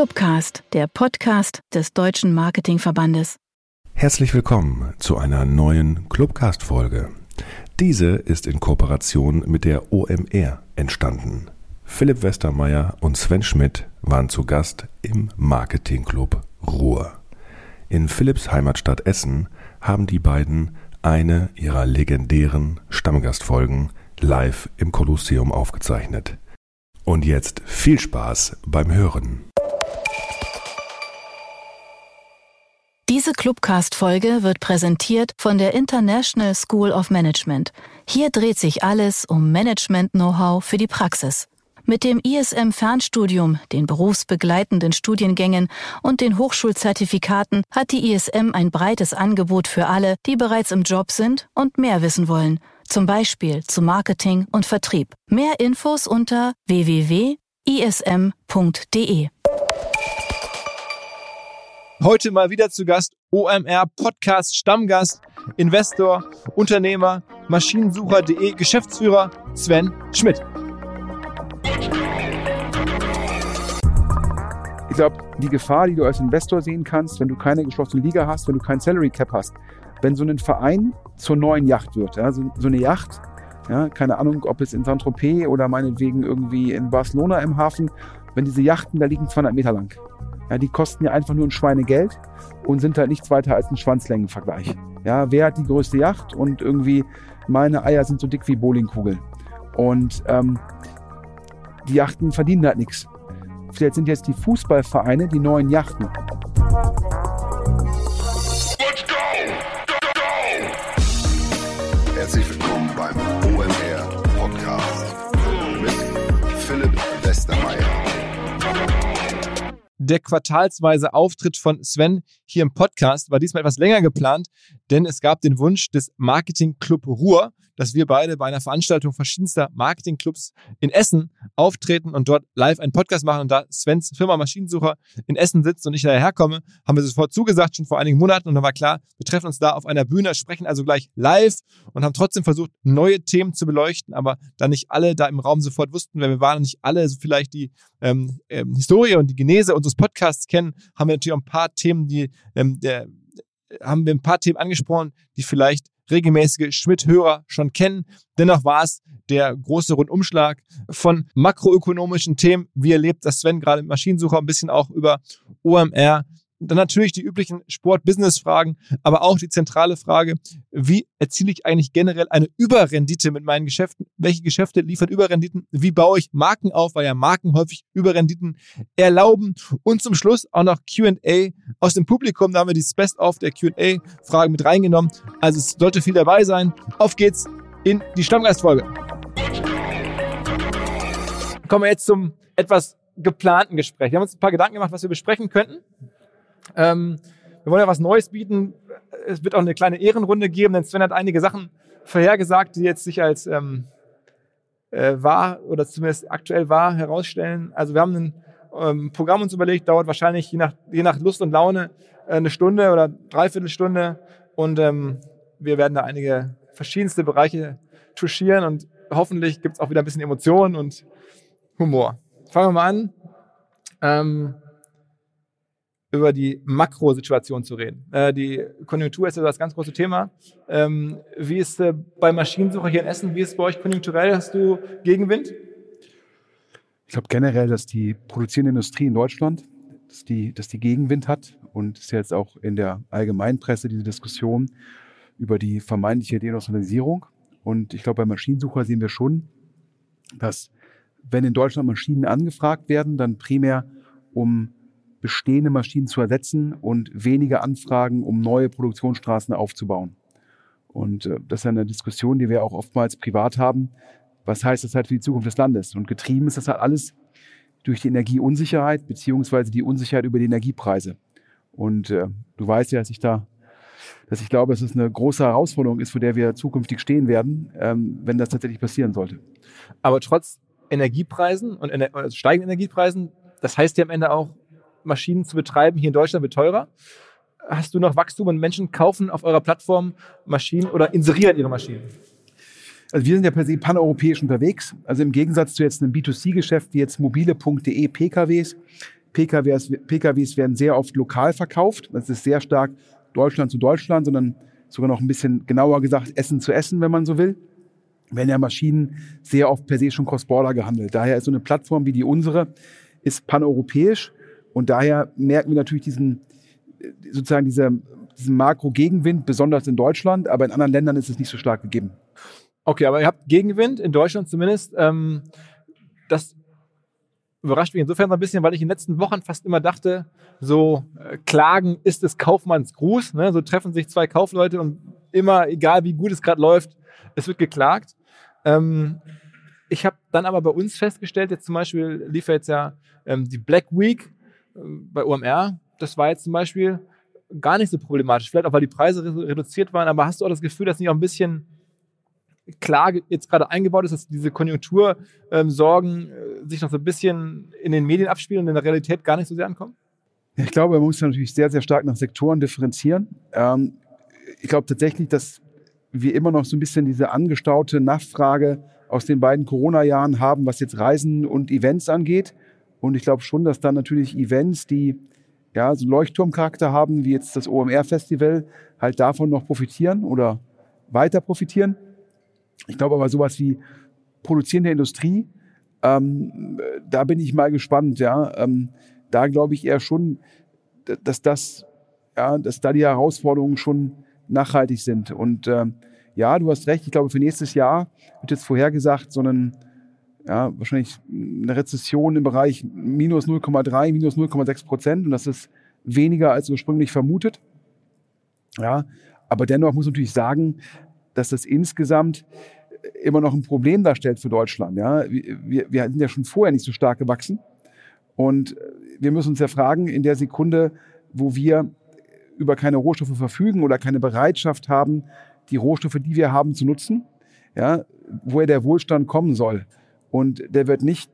Clubcast, der Podcast des Deutschen Marketingverbandes. Herzlich willkommen zu einer neuen Clubcast-Folge. Diese ist in Kooperation mit der OMR entstanden. Philipp Westermeier und Sven Schmidt waren zu Gast im Marketingclub Ruhr. In Philipps Heimatstadt Essen haben die beiden eine ihrer legendären Stammgastfolgen live im Kolosseum aufgezeichnet. Und jetzt viel Spaß beim Hören. Diese Clubcast-Folge wird präsentiert von der International School of Management. Hier dreht sich alles um Management-Know-how für die Praxis. Mit dem ISM-Fernstudium, den berufsbegleitenden Studiengängen und den Hochschulzertifikaten hat die ISM ein breites Angebot für alle, die bereits im Job sind und mehr wissen wollen. Zum Beispiel zu Marketing und Vertrieb. Mehr Infos unter www.ism.de. Heute mal wieder zu Gast OMR Podcast Stammgast, Investor, Unternehmer, Maschinensucher.de Geschäftsführer Sven Schmidt. Ich glaube, die Gefahr, die du als Investor sehen kannst, wenn du keine geschlossene Liga hast, wenn du kein Salary Cap hast, wenn so ein Verein zur neuen Yacht wird, ja, so, so eine Yacht, ja, keine Ahnung, ob es in Saint-Tropez oder meinetwegen irgendwie in Barcelona im Hafen, wenn diese Yachten da liegen 200 Meter lang. Ja, die kosten ja einfach nur ein Schweinegeld und sind halt nichts weiter als ein Schwanzlängenvergleich. Ja, wer hat die größte Yacht und irgendwie meine Eier sind so dick wie Bowlingkugeln. Und ähm, die Yachten verdienen halt nichts. Vielleicht sind jetzt die Fußballvereine die neuen Yachten. Herzlich willkommen Der quartalsweise Auftritt von Sven hier im Podcast. War diesmal etwas länger geplant, denn es gab den Wunsch des Marketing Club Ruhr, dass wir beide bei einer Veranstaltung verschiedenster Marketingclubs in Essen auftreten und dort live einen Podcast machen. Und da Svens Firma Maschinensucher in Essen sitzt und ich daherkomme, haben wir sofort zugesagt, schon vor einigen Monaten. Und dann war klar, wir treffen uns da auf einer Bühne, sprechen also gleich live und haben trotzdem versucht, neue Themen zu beleuchten. Aber da nicht alle da im Raum sofort wussten, weil wir waren nicht alle so vielleicht die ähm, ähm, Historie und die Genese unseres Podcasts kennen, haben wir natürlich auch ein paar Themen, die ähm, der, haben wir ein paar Themen angesprochen, die vielleicht regelmäßige Schmidt-Hörer schon kennen. Dennoch war es der große Rundumschlag von makroökonomischen Themen. Wie erlebt das Sven gerade im Maschinensucher ein bisschen auch über OMR, dann natürlich die üblichen Sport-Business-Fragen, aber auch die zentrale Frage, wie erziele ich eigentlich generell eine Überrendite mit meinen Geschäften? Welche Geschäfte liefern Überrenditen? Wie baue ich Marken auf, weil ja Marken häufig Überrenditen erlauben? Und zum Schluss auch noch Q&A aus dem Publikum. Da haben wir die Best-of der Q&A-Fragen mit reingenommen. Also es sollte viel dabei sein. Auf geht's in die Stammgastfolge. Kommen wir jetzt zum etwas geplanten Gespräch. Wir haben uns ein paar Gedanken gemacht, was wir besprechen könnten. Ähm, wir wollen ja was Neues bieten. Es wird auch eine kleine Ehrenrunde geben, denn Sven hat einige Sachen vorhergesagt, die jetzt sich als ähm, äh, wahr oder zumindest aktuell wahr herausstellen. Also wir haben ein ähm, Programm uns überlegt, dauert wahrscheinlich je nach, je nach Lust und Laune äh, eine Stunde oder dreiviertel Stunde und ähm, wir werden da einige verschiedenste Bereiche touchieren und hoffentlich gibt es auch wieder ein bisschen Emotionen und Humor. Fangen wir mal an. Über die Makrosituation zu reden. Äh, die Konjunktur ist ja das ganz große Thema. Ähm, wie ist äh, bei Maschinensucher hier in Essen, wie ist es bei euch konjunkturell? Hast du Gegenwind? Ich glaube generell, dass die produzierende Industrie in Deutschland, dass die, dass die Gegenwind hat und es ist jetzt auch in der Allgemeinpresse diese Diskussion über die vermeintliche Deindustrialisierung. Und ich glaube, bei Maschinensucher sehen wir schon, dass wenn in Deutschland Maschinen angefragt werden, dann primär um bestehende Maschinen zu ersetzen und weniger Anfragen, um neue Produktionsstraßen aufzubauen. Und äh, das ist eine Diskussion, die wir auch oftmals privat haben. Was heißt das halt für die Zukunft des Landes? Und getrieben ist das halt alles durch die Energieunsicherheit beziehungsweise die Unsicherheit über die Energiepreise. Und äh, du weißt ja, dass ich da, dass ich glaube, dass es eine große Herausforderung ist, vor der wir zukünftig stehen werden, ähm, wenn das tatsächlich passieren sollte. Aber trotz Energiepreisen und also steigenden Energiepreisen, das heißt ja am Ende auch, Maschinen zu betreiben hier in Deutschland wird teurer. Hast du noch Wachstum und Menschen kaufen auf eurer Plattform Maschinen oder inserieren ihre Maschinen? Also wir sind ja per se paneuropäisch unterwegs. Also im Gegensatz zu jetzt einem B2C-Geschäft wie jetzt mobile.de PKWs, PKWs, PKWs werden sehr oft lokal verkauft. Das ist sehr stark Deutschland zu Deutschland, sondern sogar noch ein bisschen genauer gesagt Essen zu Essen, wenn man so will. Werden ja Maschinen sehr oft per se schon cross-border gehandelt. Daher ist so eine Plattform wie die unsere, ist paneuropäisch und daher merken wir natürlich diesen, sozusagen diese, diesen Makro-Gegenwind, besonders in Deutschland, aber in anderen Ländern ist es nicht so stark gegeben. Okay, aber ihr habt Gegenwind, in Deutschland zumindest. Ähm, das überrascht mich insofern so ein bisschen, weil ich in den letzten Wochen fast immer dachte, so äh, Klagen ist des Kaufmanns Gruß. Ne? So treffen sich zwei Kaufleute und immer, egal wie gut es gerade läuft, es wird geklagt. Ähm, ich habe dann aber bei uns festgestellt, jetzt zum Beispiel lief ja jetzt ja ähm, die Black Week äh, bei OMR. Das war jetzt zum Beispiel gar nicht so problematisch. Vielleicht auch, weil die Preise reduziert waren, aber hast du auch das Gefühl, dass nicht auch ein bisschen Klage jetzt gerade eingebaut ist, dass diese Konjunktursorgen ähm, äh, sich noch so ein bisschen in den Medien abspielen und in der Realität gar nicht so sehr ankommen? Ich glaube, man muss natürlich sehr, sehr stark nach Sektoren differenzieren. Ähm, ich glaube tatsächlich, dass wir immer noch so ein bisschen diese angestaute Nachfrage aus den beiden Corona-Jahren haben, was jetzt Reisen und Events angeht. Und ich glaube schon, dass dann natürlich Events, die ja so Leuchtturmcharakter haben, wie jetzt das OMR-Festival, halt davon noch profitieren oder weiter profitieren. Ich glaube aber sowas wie produzierende Industrie, ähm, da bin ich mal gespannt. Ja, ähm, da glaube ich eher schon, dass das, ja, dass da die Herausforderungen schon nachhaltig sind. Und ähm, ja, du hast recht. Ich glaube, für nächstes Jahr wird jetzt vorhergesagt, so einen, ja, wahrscheinlich eine Rezession im Bereich minus 0,3, minus 0,6 Prozent. Und das ist weniger als ursprünglich vermutet. Ja, aber dennoch muss man natürlich sagen, dass das insgesamt immer noch ein Problem darstellt für Deutschland. Ja? Wir, wir sind ja schon vorher nicht so stark gewachsen. Und wir müssen uns ja fragen, in der Sekunde, wo wir über keine Rohstoffe verfügen oder keine Bereitschaft haben, die Rohstoffe, die wir haben, zu nutzen, ja, woher der Wohlstand kommen soll. Und der wird nicht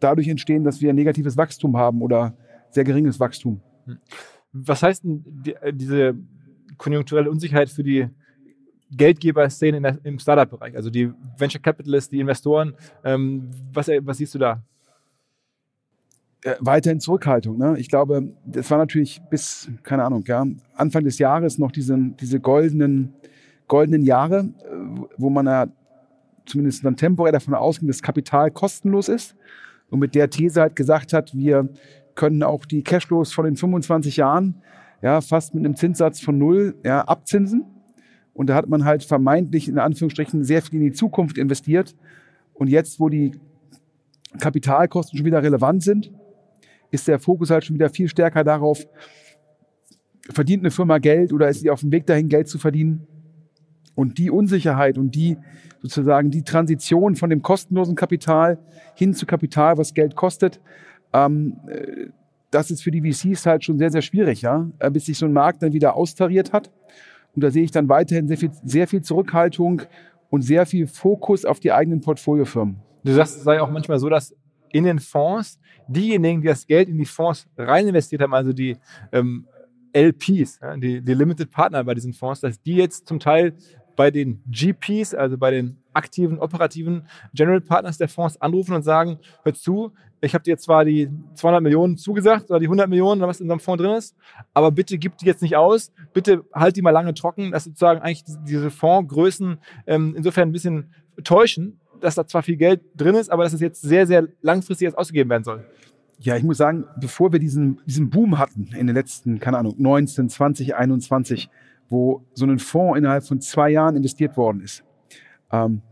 dadurch entstehen, dass wir negatives Wachstum haben oder sehr geringes Wachstum. Was heißt denn die, diese konjunkturelle Unsicherheit für die Geldgeberszene im Startup-Bereich, also die Venture Capitalists, die Investoren. Ähm, was, was siehst du da? Äh, weiterhin Zurückhaltung. Ne? Ich glaube, das war natürlich bis, keine Ahnung, ja, Anfang des Jahres noch diese, diese goldenen, goldenen Jahre, äh, wo man ja zumindest dann temporär davon ausging, dass Kapital kostenlos ist und mit der These halt gesagt hat, wir können auch die Cashflows von den 25 Jahren ja, fast mit einem Zinssatz von null ja, abzinsen und da hat man halt vermeintlich in Anführungsstrichen sehr viel in die Zukunft investiert. Und jetzt, wo die Kapitalkosten schon wieder relevant sind, ist der Fokus halt schon wieder viel stärker darauf, verdient eine Firma Geld oder ist sie auf dem Weg dahin, Geld zu verdienen? Und die Unsicherheit und die sozusagen die Transition von dem kostenlosen Kapital hin zu Kapital, was Geld kostet, ähm, äh, das ist für die VCs halt schon sehr, sehr schwierig, ja, äh, bis sich so ein Markt dann wieder austariert hat. Und da sehe ich dann weiterhin sehr viel, sehr viel Zurückhaltung und sehr viel Fokus auf die eigenen Portfoliofirmen. Du sagst, es sei auch manchmal so, dass in den Fonds diejenigen, die das Geld in die Fonds rein investiert haben, also die ähm, LPs, die, die Limited Partner bei diesen Fonds, dass die jetzt zum Teil bei den GPs, also bei den aktiven, operativen General Partners der Fonds anrufen und sagen, hör zu, ich habe dir zwar die 200 Millionen zugesagt oder die 100 Millionen was in unserem Fonds drin ist, aber bitte gib die jetzt nicht aus, bitte halt die mal lange trocken, dass sozusagen eigentlich diese Fondsgrößen ähm, insofern ein bisschen täuschen, dass da zwar viel Geld drin ist, aber dass es jetzt sehr, sehr langfristig jetzt ausgegeben werden soll. Ja, ich muss sagen, bevor wir diesen, diesen Boom hatten in den letzten, keine Ahnung, 19, 20, 21, wo so ein Fonds innerhalb von zwei Jahren investiert worden ist, ähm,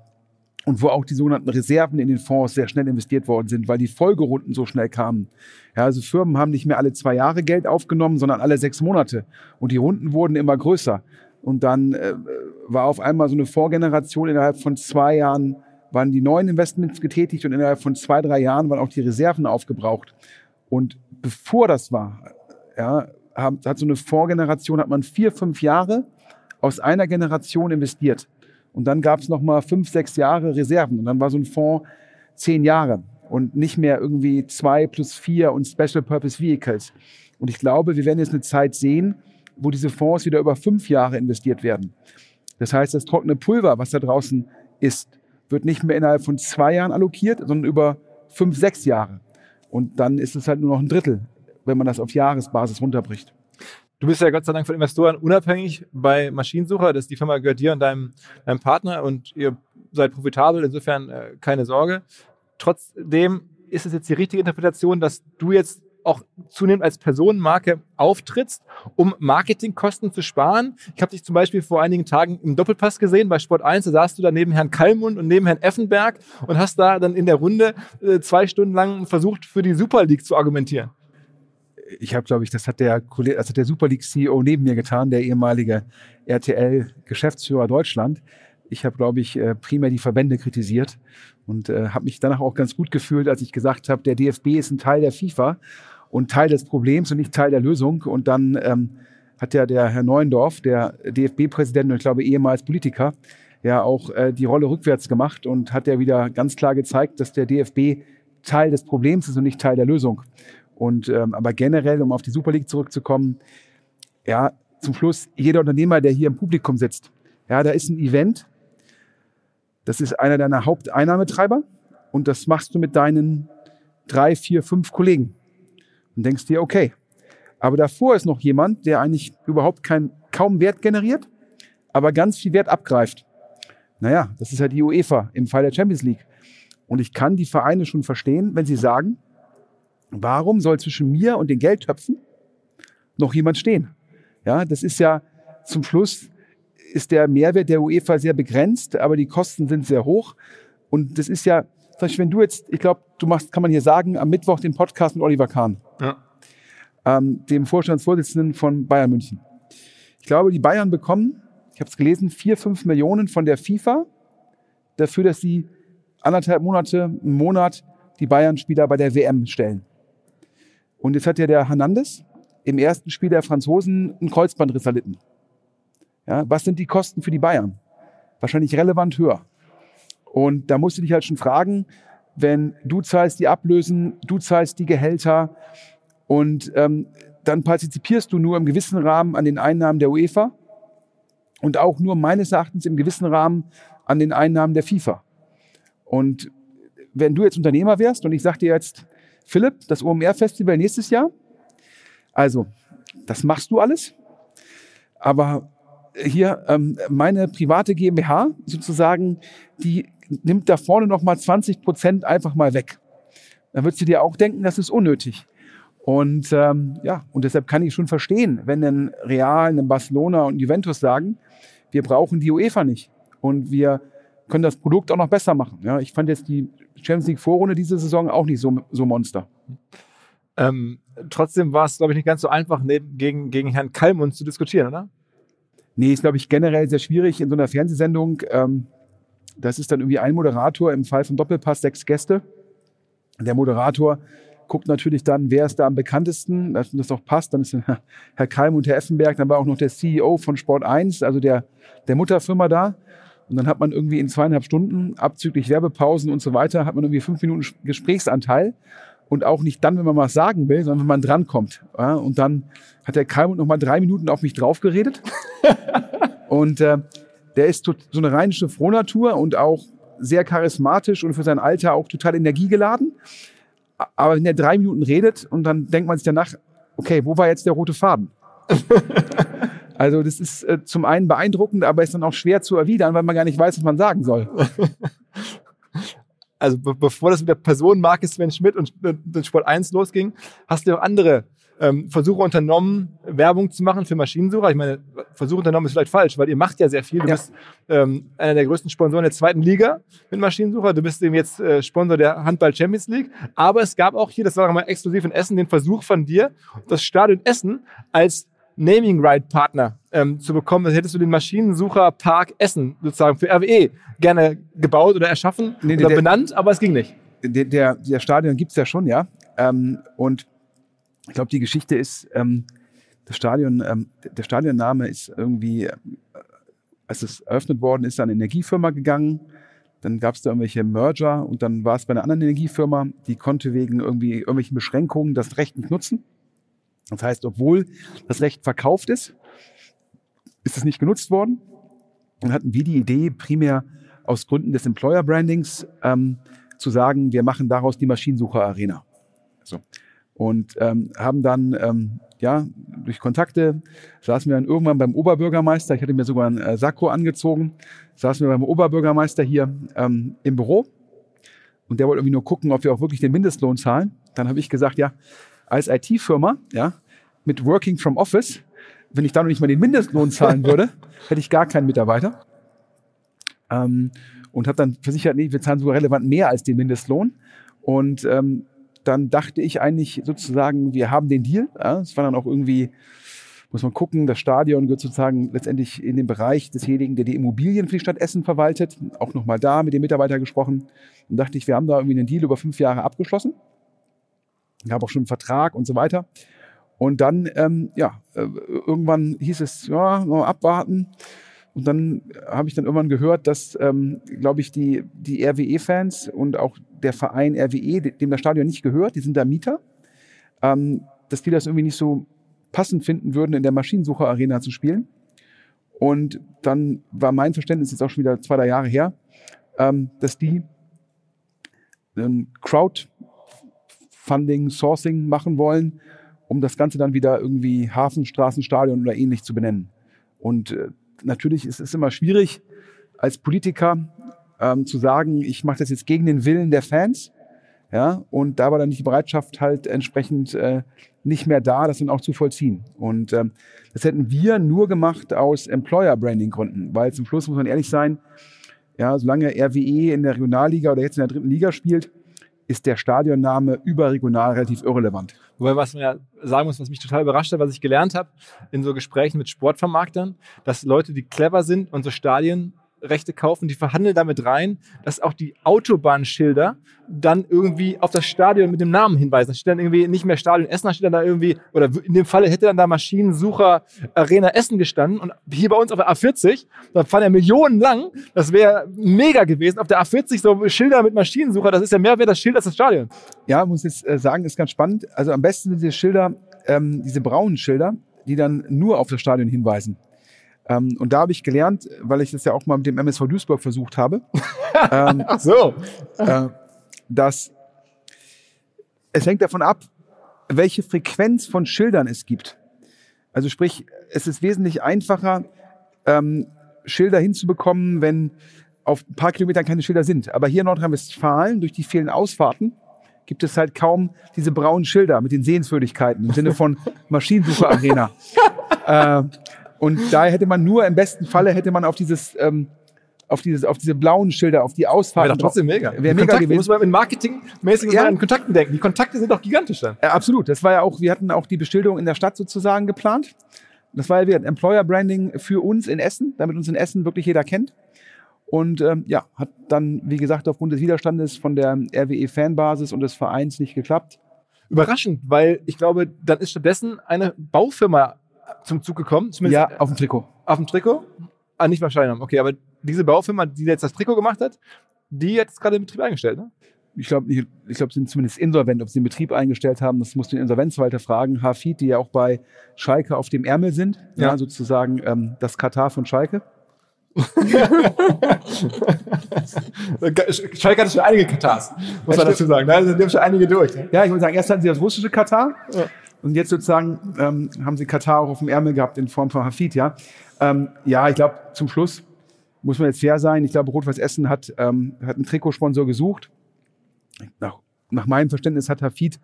und wo auch die sogenannten Reserven in den Fonds sehr schnell investiert worden sind, weil die Folgerunden so schnell kamen. Ja, also Firmen haben nicht mehr alle zwei Jahre Geld aufgenommen, sondern alle sechs Monate. Und die Runden wurden immer größer. Und dann äh, war auf einmal so eine Vorgeneration innerhalb von zwei Jahren waren die neuen Investments getätigt und innerhalb von zwei, drei Jahren waren auch die Reserven aufgebraucht. Und bevor das war, ja, hat so eine Vorgeneration, hat man vier, fünf Jahre aus einer Generation investiert. Und dann gab es nochmal fünf, sechs Jahre Reserven. Und dann war so ein Fonds zehn Jahre und nicht mehr irgendwie zwei plus vier und Special Purpose Vehicles. Und ich glaube, wir werden jetzt eine Zeit sehen, wo diese Fonds wieder über fünf Jahre investiert werden. Das heißt, das trockene Pulver, was da draußen ist, wird nicht mehr innerhalb von zwei Jahren allokiert, sondern über fünf, sechs Jahre. Und dann ist es halt nur noch ein Drittel wenn man das auf Jahresbasis runterbricht. Du bist ja Gott sei Dank von Investoren unabhängig bei Maschinensucher. Das die Firma gehört dir und deinem, deinem Partner und ihr seid profitabel, insofern äh, keine Sorge. Trotzdem ist es jetzt die richtige Interpretation, dass du jetzt auch zunehmend als Personenmarke auftrittst, um Marketingkosten zu sparen. Ich habe dich zum Beispiel vor einigen Tagen im Doppelpass gesehen bei Sport 1, da saßt du da neben Herrn Kallmund und neben Herrn Effenberg und hast da dann in der Runde äh, zwei Stunden lang versucht, für die Super League zu argumentieren. Ich habe, glaube ich, das hat der, das hat der Super League CEO neben mir getan, der ehemalige RTL-Geschäftsführer Deutschland. Ich habe, glaube ich, äh, primär die Verbände kritisiert und äh, habe mich danach auch ganz gut gefühlt, als ich gesagt habe, der DFB ist ein Teil der FIFA und Teil des Problems und nicht Teil der Lösung. Und dann ähm, hat ja der Herr Neuendorf, der DFB-Präsident und ich glaube ehemals Politiker, ja auch äh, die Rolle rückwärts gemacht und hat ja wieder ganz klar gezeigt, dass der DFB Teil des Problems ist und nicht Teil der Lösung. Und ähm, aber generell, um auf die Super League zurückzukommen, ja, zum Schluss, jeder Unternehmer, der hier im Publikum sitzt, ja, da ist ein Event, das ist einer deiner Haupteinnahmetreiber und das machst du mit deinen drei, vier, fünf Kollegen und denkst dir, okay, aber davor ist noch jemand, der eigentlich überhaupt kein, kaum Wert generiert, aber ganz viel Wert abgreift. Naja, das ist ja die UEFA im Fall der Champions League. Und ich kann die Vereine schon verstehen, wenn sie sagen, warum soll zwischen mir und den Geldtöpfen noch jemand stehen? Ja, das ist ja zum Schluss ist der Mehrwert der UEFA sehr begrenzt, aber die Kosten sind sehr hoch. Und das ist ja, wenn du jetzt, ich glaube, du machst, kann man hier sagen, am Mittwoch den Podcast mit Oliver Kahn ja. ähm, dem Vorstandsvorsitzenden von Bayern München. Ich glaube, die Bayern bekommen, ich habe es gelesen, vier, fünf Millionen von der FIFA dafür, dass sie anderthalb Monate, einen Monat die Bayern-Spieler bei der WM stellen. Und jetzt hat ja der Hernandez im ersten Spiel der Franzosen einen Kreuzbandriss erlitten. Ja, was sind die Kosten für die Bayern? Wahrscheinlich relevant höher. Und da musst du dich halt schon fragen, wenn du zahlst die Ablösen, du zahlst die Gehälter und ähm, dann partizipierst du nur im gewissen Rahmen an den Einnahmen der UEFA und auch nur meines Erachtens im gewissen Rahmen an den Einnahmen der FIFA. Und wenn du jetzt Unternehmer wärst und ich sag dir jetzt, Philipp, das OMR-Festival nächstes Jahr, also das machst du alles, aber hier ähm, meine private GmbH sozusagen, die nimmt da vorne nochmal 20 Prozent einfach mal weg. Dann würdest du dir auch denken, das ist unnötig. Und ähm, ja, und deshalb kann ich schon verstehen, wenn ein Real, ein Barcelona und Juventus sagen, wir brauchen die UEFA nicht und wir können das Produkt auch noch besser machen. Ja, ich fand jetzt die Champions League Vorrunde diese Saison auch nicht so, so Monster. Ähm, trotzdem war es, glaube ich, nicht ganz so einfach, gegen, gegen Herrn Kalmund zu diskutieren, oder? Nee, ist, glaube ich, generell sehr schwierig in so einer Fernsehsendung. Ähm, das ist dann irgendwie ein Moderator, im Fall von Doppelpass sechs Gäste. Der Moderator guckt natürlich dann, wer ist da am bekanntesten, dass das auch passt. Dann ist Herr Kalm und Herr Effenberg, dann war auch noch der CEO von Sport 1, also der, der Mutterfirma da. Und dann hat man irgendwie in zweieinhalb Stunden, abzüglich Werbepausen und so weiter, hat man irgendwie fünf Minuten Gesprächsanteil. Und auch nicht dann, wenn man was sagen will, sondern wenn man drankommt. Ja, und dann hat der Kalmund noch mal drei Minuten auf mich draufgeredet. und äh, der ist so eine rheinische Frohnatur und auch sehr charismatisch und für sein Alter auch total energiegeladen. Aber wenn er drei Minuten redet und dann denkt man sich danach, okay, wo war jetzt der rote Faden? also das ist äh, zum einen beeindruckend, aber ist dann auch schwer zu erwidern, weil man gar nicht weiß, was man sagen soll. Also be bevor das mit der Personenmarke Sven Schmidt und, und Sport 1 losging, hast du auch andere ähm, Versuche unternommen, Werbung zu machen für Maschinensucher. Ich meine, Versuche unternommen ist vielleicht falsch, weil ihr macht ja sehr viel. Du ja. bist ähm, einer der größten Sponsoren der zweiten Liga mit Maschinensucher. Du bist eben jetzt äh, Sponsor der Handball Champions League. Aber es gab auch hier, das war mal exklusiv in Essen, den Versuch von dir, das Stadion Essen als Naming Right Partner ähm, zu bekommen. Das hättest du den Maschinensucher Park Essen sozusagen für RWE gerne gebaut oder erschaffen nee, oder der, benannt, aber es ging nicht. Der, der, der Stadion gibt's ja schon, ja. Ähm, und ich glaube, die Geschichte ist, ähm, das Stadion, ähm, der Stadionname ist irgendwie, äh, als es eröffnet worden ist, an eine Energiefirma gegangen. Dann gab es da irgendwelche Merger und dann war es bei einer anderen Energiefirma, die konnte wegen irgendwie irgendwelchen Beschränkungen das Recht nicht nutzen. Das heißt, obwohl das Recht verkauft ist, ist es nicht genutzt worden. Und hatten wir die Idee, primär aus Gründen des Employer Brandings ähm, zu sagen, wir machen daraus die Maschinensucher Arena. So. Und ähm, haben dann, ähm, ja, durch Kontakte saßen wir dann irgendwann beim Oberbürgermeister. Ich hatte mir sogar ein äh, Sakko angezogen. Saßen wir beim Oberbürgermeister hier ähm, im Büro. Und der wollte irgendwie nur gucken, ob wir auch wirklich den Mindestlohn zahlen. Dann habe ich gesagt, ja, als IT-Firma, ja, mit Working from Office, wenn ich da noch nicht mal den Mindestlohn zahlen würde, hätte ich gar keinen Mitarbeiter. Ähm, und habe dann versichert, nee, wir zahlen sogar relevant mehr als den Mindestlohn. Und ähm, dann dachte ich eigentlich sozusagen, wir haben den Deal. Ja, es war dann auch irgendwie, muss man gucken, das Stadion gehört sozusagen letztendlich in den Bereich desjenigen, der die Immobilien für die Stadt Essen verwaltet. Auch nochmal da mit dem Mitarbeiter gesprochen. Und dachte ich, wir haben da irgendwie einen Deal über fünf Jahre abgeschlossen. Ich habe auch schon einen Vertrag und so weiter. Und dann, ähm, ja, äh, irgendwann hieß es, ja, noch abwarten. Und dann habe ich dann irgendwann gehört, dass, ähm, glaube ich, die, die RWE-Fans und auch der Verein RWE, dem das Stadion nicht gehört, die sind da Mieter, ähm, dass die das irgendwie nicht so passend finden würden, in der Maschinensucher-Arena zu spielen. Und dann war mein Verständnis jetzt auch schon wieder zwei, drei Jahre her, ähm, dass die ähm, Crowdfunding, Sourcing machen wollen, um das Ganze dann wieder irgendwie Hafenstraßenstadion oder ähnlich zu benennen. Und äh, natürlich ist es immer schwierig, als Politiker ähm, zu sagen, ich mache das jetzt gegen den Willen der Fans. Ja, und da war dann die Bereitschaft halt entsprechend äh, nicht mehr da, das dann auch zu vollziehen. Und ähm, das hätten wir nur gemacht aus Employer-Branding-Gründen, weil zum Schluss muss man ehrlich sein, ja, solange RWE in der Regionalliga oder jetzt in der dritten Liga spielt, ist der Stadionname überregional relativ irrelevant. Wobei, was man ja sagen muss, was mich total überrascht hat, was ich gelernt habe in so Gesprächen mit Sportvermarktern, dass Leute, die clever sind und so Stadien Rechte kaufen, die verhandeln damit rein, dass auch die Autobahnschilder dann irgendwie auf das Stadion mit dem Namen hinweisen. Da steht dann irgendwie nicht mehr Stadion Essen, da steht dann da irgendwie, oder in dem Falle hätte dann da Maschinensucher Arena Essen gestanden und hier bei uns auf der A40, da fahren ja Millionen lang, das wäre mega gewesen, auf der A40 so Schilder mit Maschinensucher, das ist ja mehr wert das Schild als das Stadion. Ja, muss jetzt äh, sagen, ist ganz spannend. Also am besten sind diese Schilder, ähm, diese braunen Schilder, die dann nur auf das Stadion hinweisen. Ähm, und da habe ich gelernt, weil ich das ja auch mal mit dem MSV Duisburg versucht habe, ähm, Ach so. äh, dass es hängt davon ab, welche Frequenz von Schildern es gibt. Also sprich, es ist wesentlich einfacher, ähm, Schilder hinzubekommen, wenn auf ein paar Kilometern keine Schilder sind. Aber hier in Nordrhein-Westfalen, durch die vielen Ausfahrten, gibt es halt kaum diese braunen Schilder mit den Sehenswürdigkeiten im Sinne von Maschinensucher-Arena. äh, und daher hätte man nur im besten Falle hätte man auf dieses ähm, auf dieses auf diese blauen Schilder, auf die Ausfahrten. Wäre doch trotzdem mega. Wäre mega gewesen. Muss man in marketingmäßig Ja. ja. an Kontakten denken. Die Kontakte sind doch gigantisch dann. Ja, absolut. Das war ja auch, wir hatten auch die Beschilderung in der Stadt sozusagen geplant. Das war ja wieder ein Employer Branding für uns in Essen, damit uns in Essen wirklich jeder kennt. Und ähm, ja, hat dann, wie gesagt, aufgrund des Widerstandes von der RWE-Fanbasis und des Vereins nicht geklappt. Überraschend, weil ich glaube, dann ist stattdessen eine Baufirma zum Zug gekommen, zumindest Ja, auf dem Trikot. auf dem Trikot. Ah, nicht wahrscheinlich. Okay, aber diese Baufirma, die jetzt das Trikot gemacht hat, die hat jetzt gerade den Betrieb eingestellt, ne? Ich glaube, ich, ich glaub, sind zumindest insolvent. Ob sie den Betrieb eingestellt haben, das musst du den Insolvenzverwalter fragen. Hafid, die ja auch bei Schalke auf dem Ärmel sind. Ja, Ja. sozusagen ähm, das Katar von Schalke. Schalke hatte schon einige Katars, muss Ja, man dazu sagen. Da sind schon einige durch. Ja, ich würde sagen, erst hatten sie das russische Katar Ja. Und jetzt sozusagen ähm, haben sie Katar auch auf dem Ärmel gehabt in Form von Hafid, ja. Ähm, ja, ich glaube, zum Schluss muss man jetzt fair sein. Ich glaube, Rot-Weiß Essen hat, ähm, hat einen Trikotsponsor gesucht. Nach, nach meinem Verständnis hat Hafid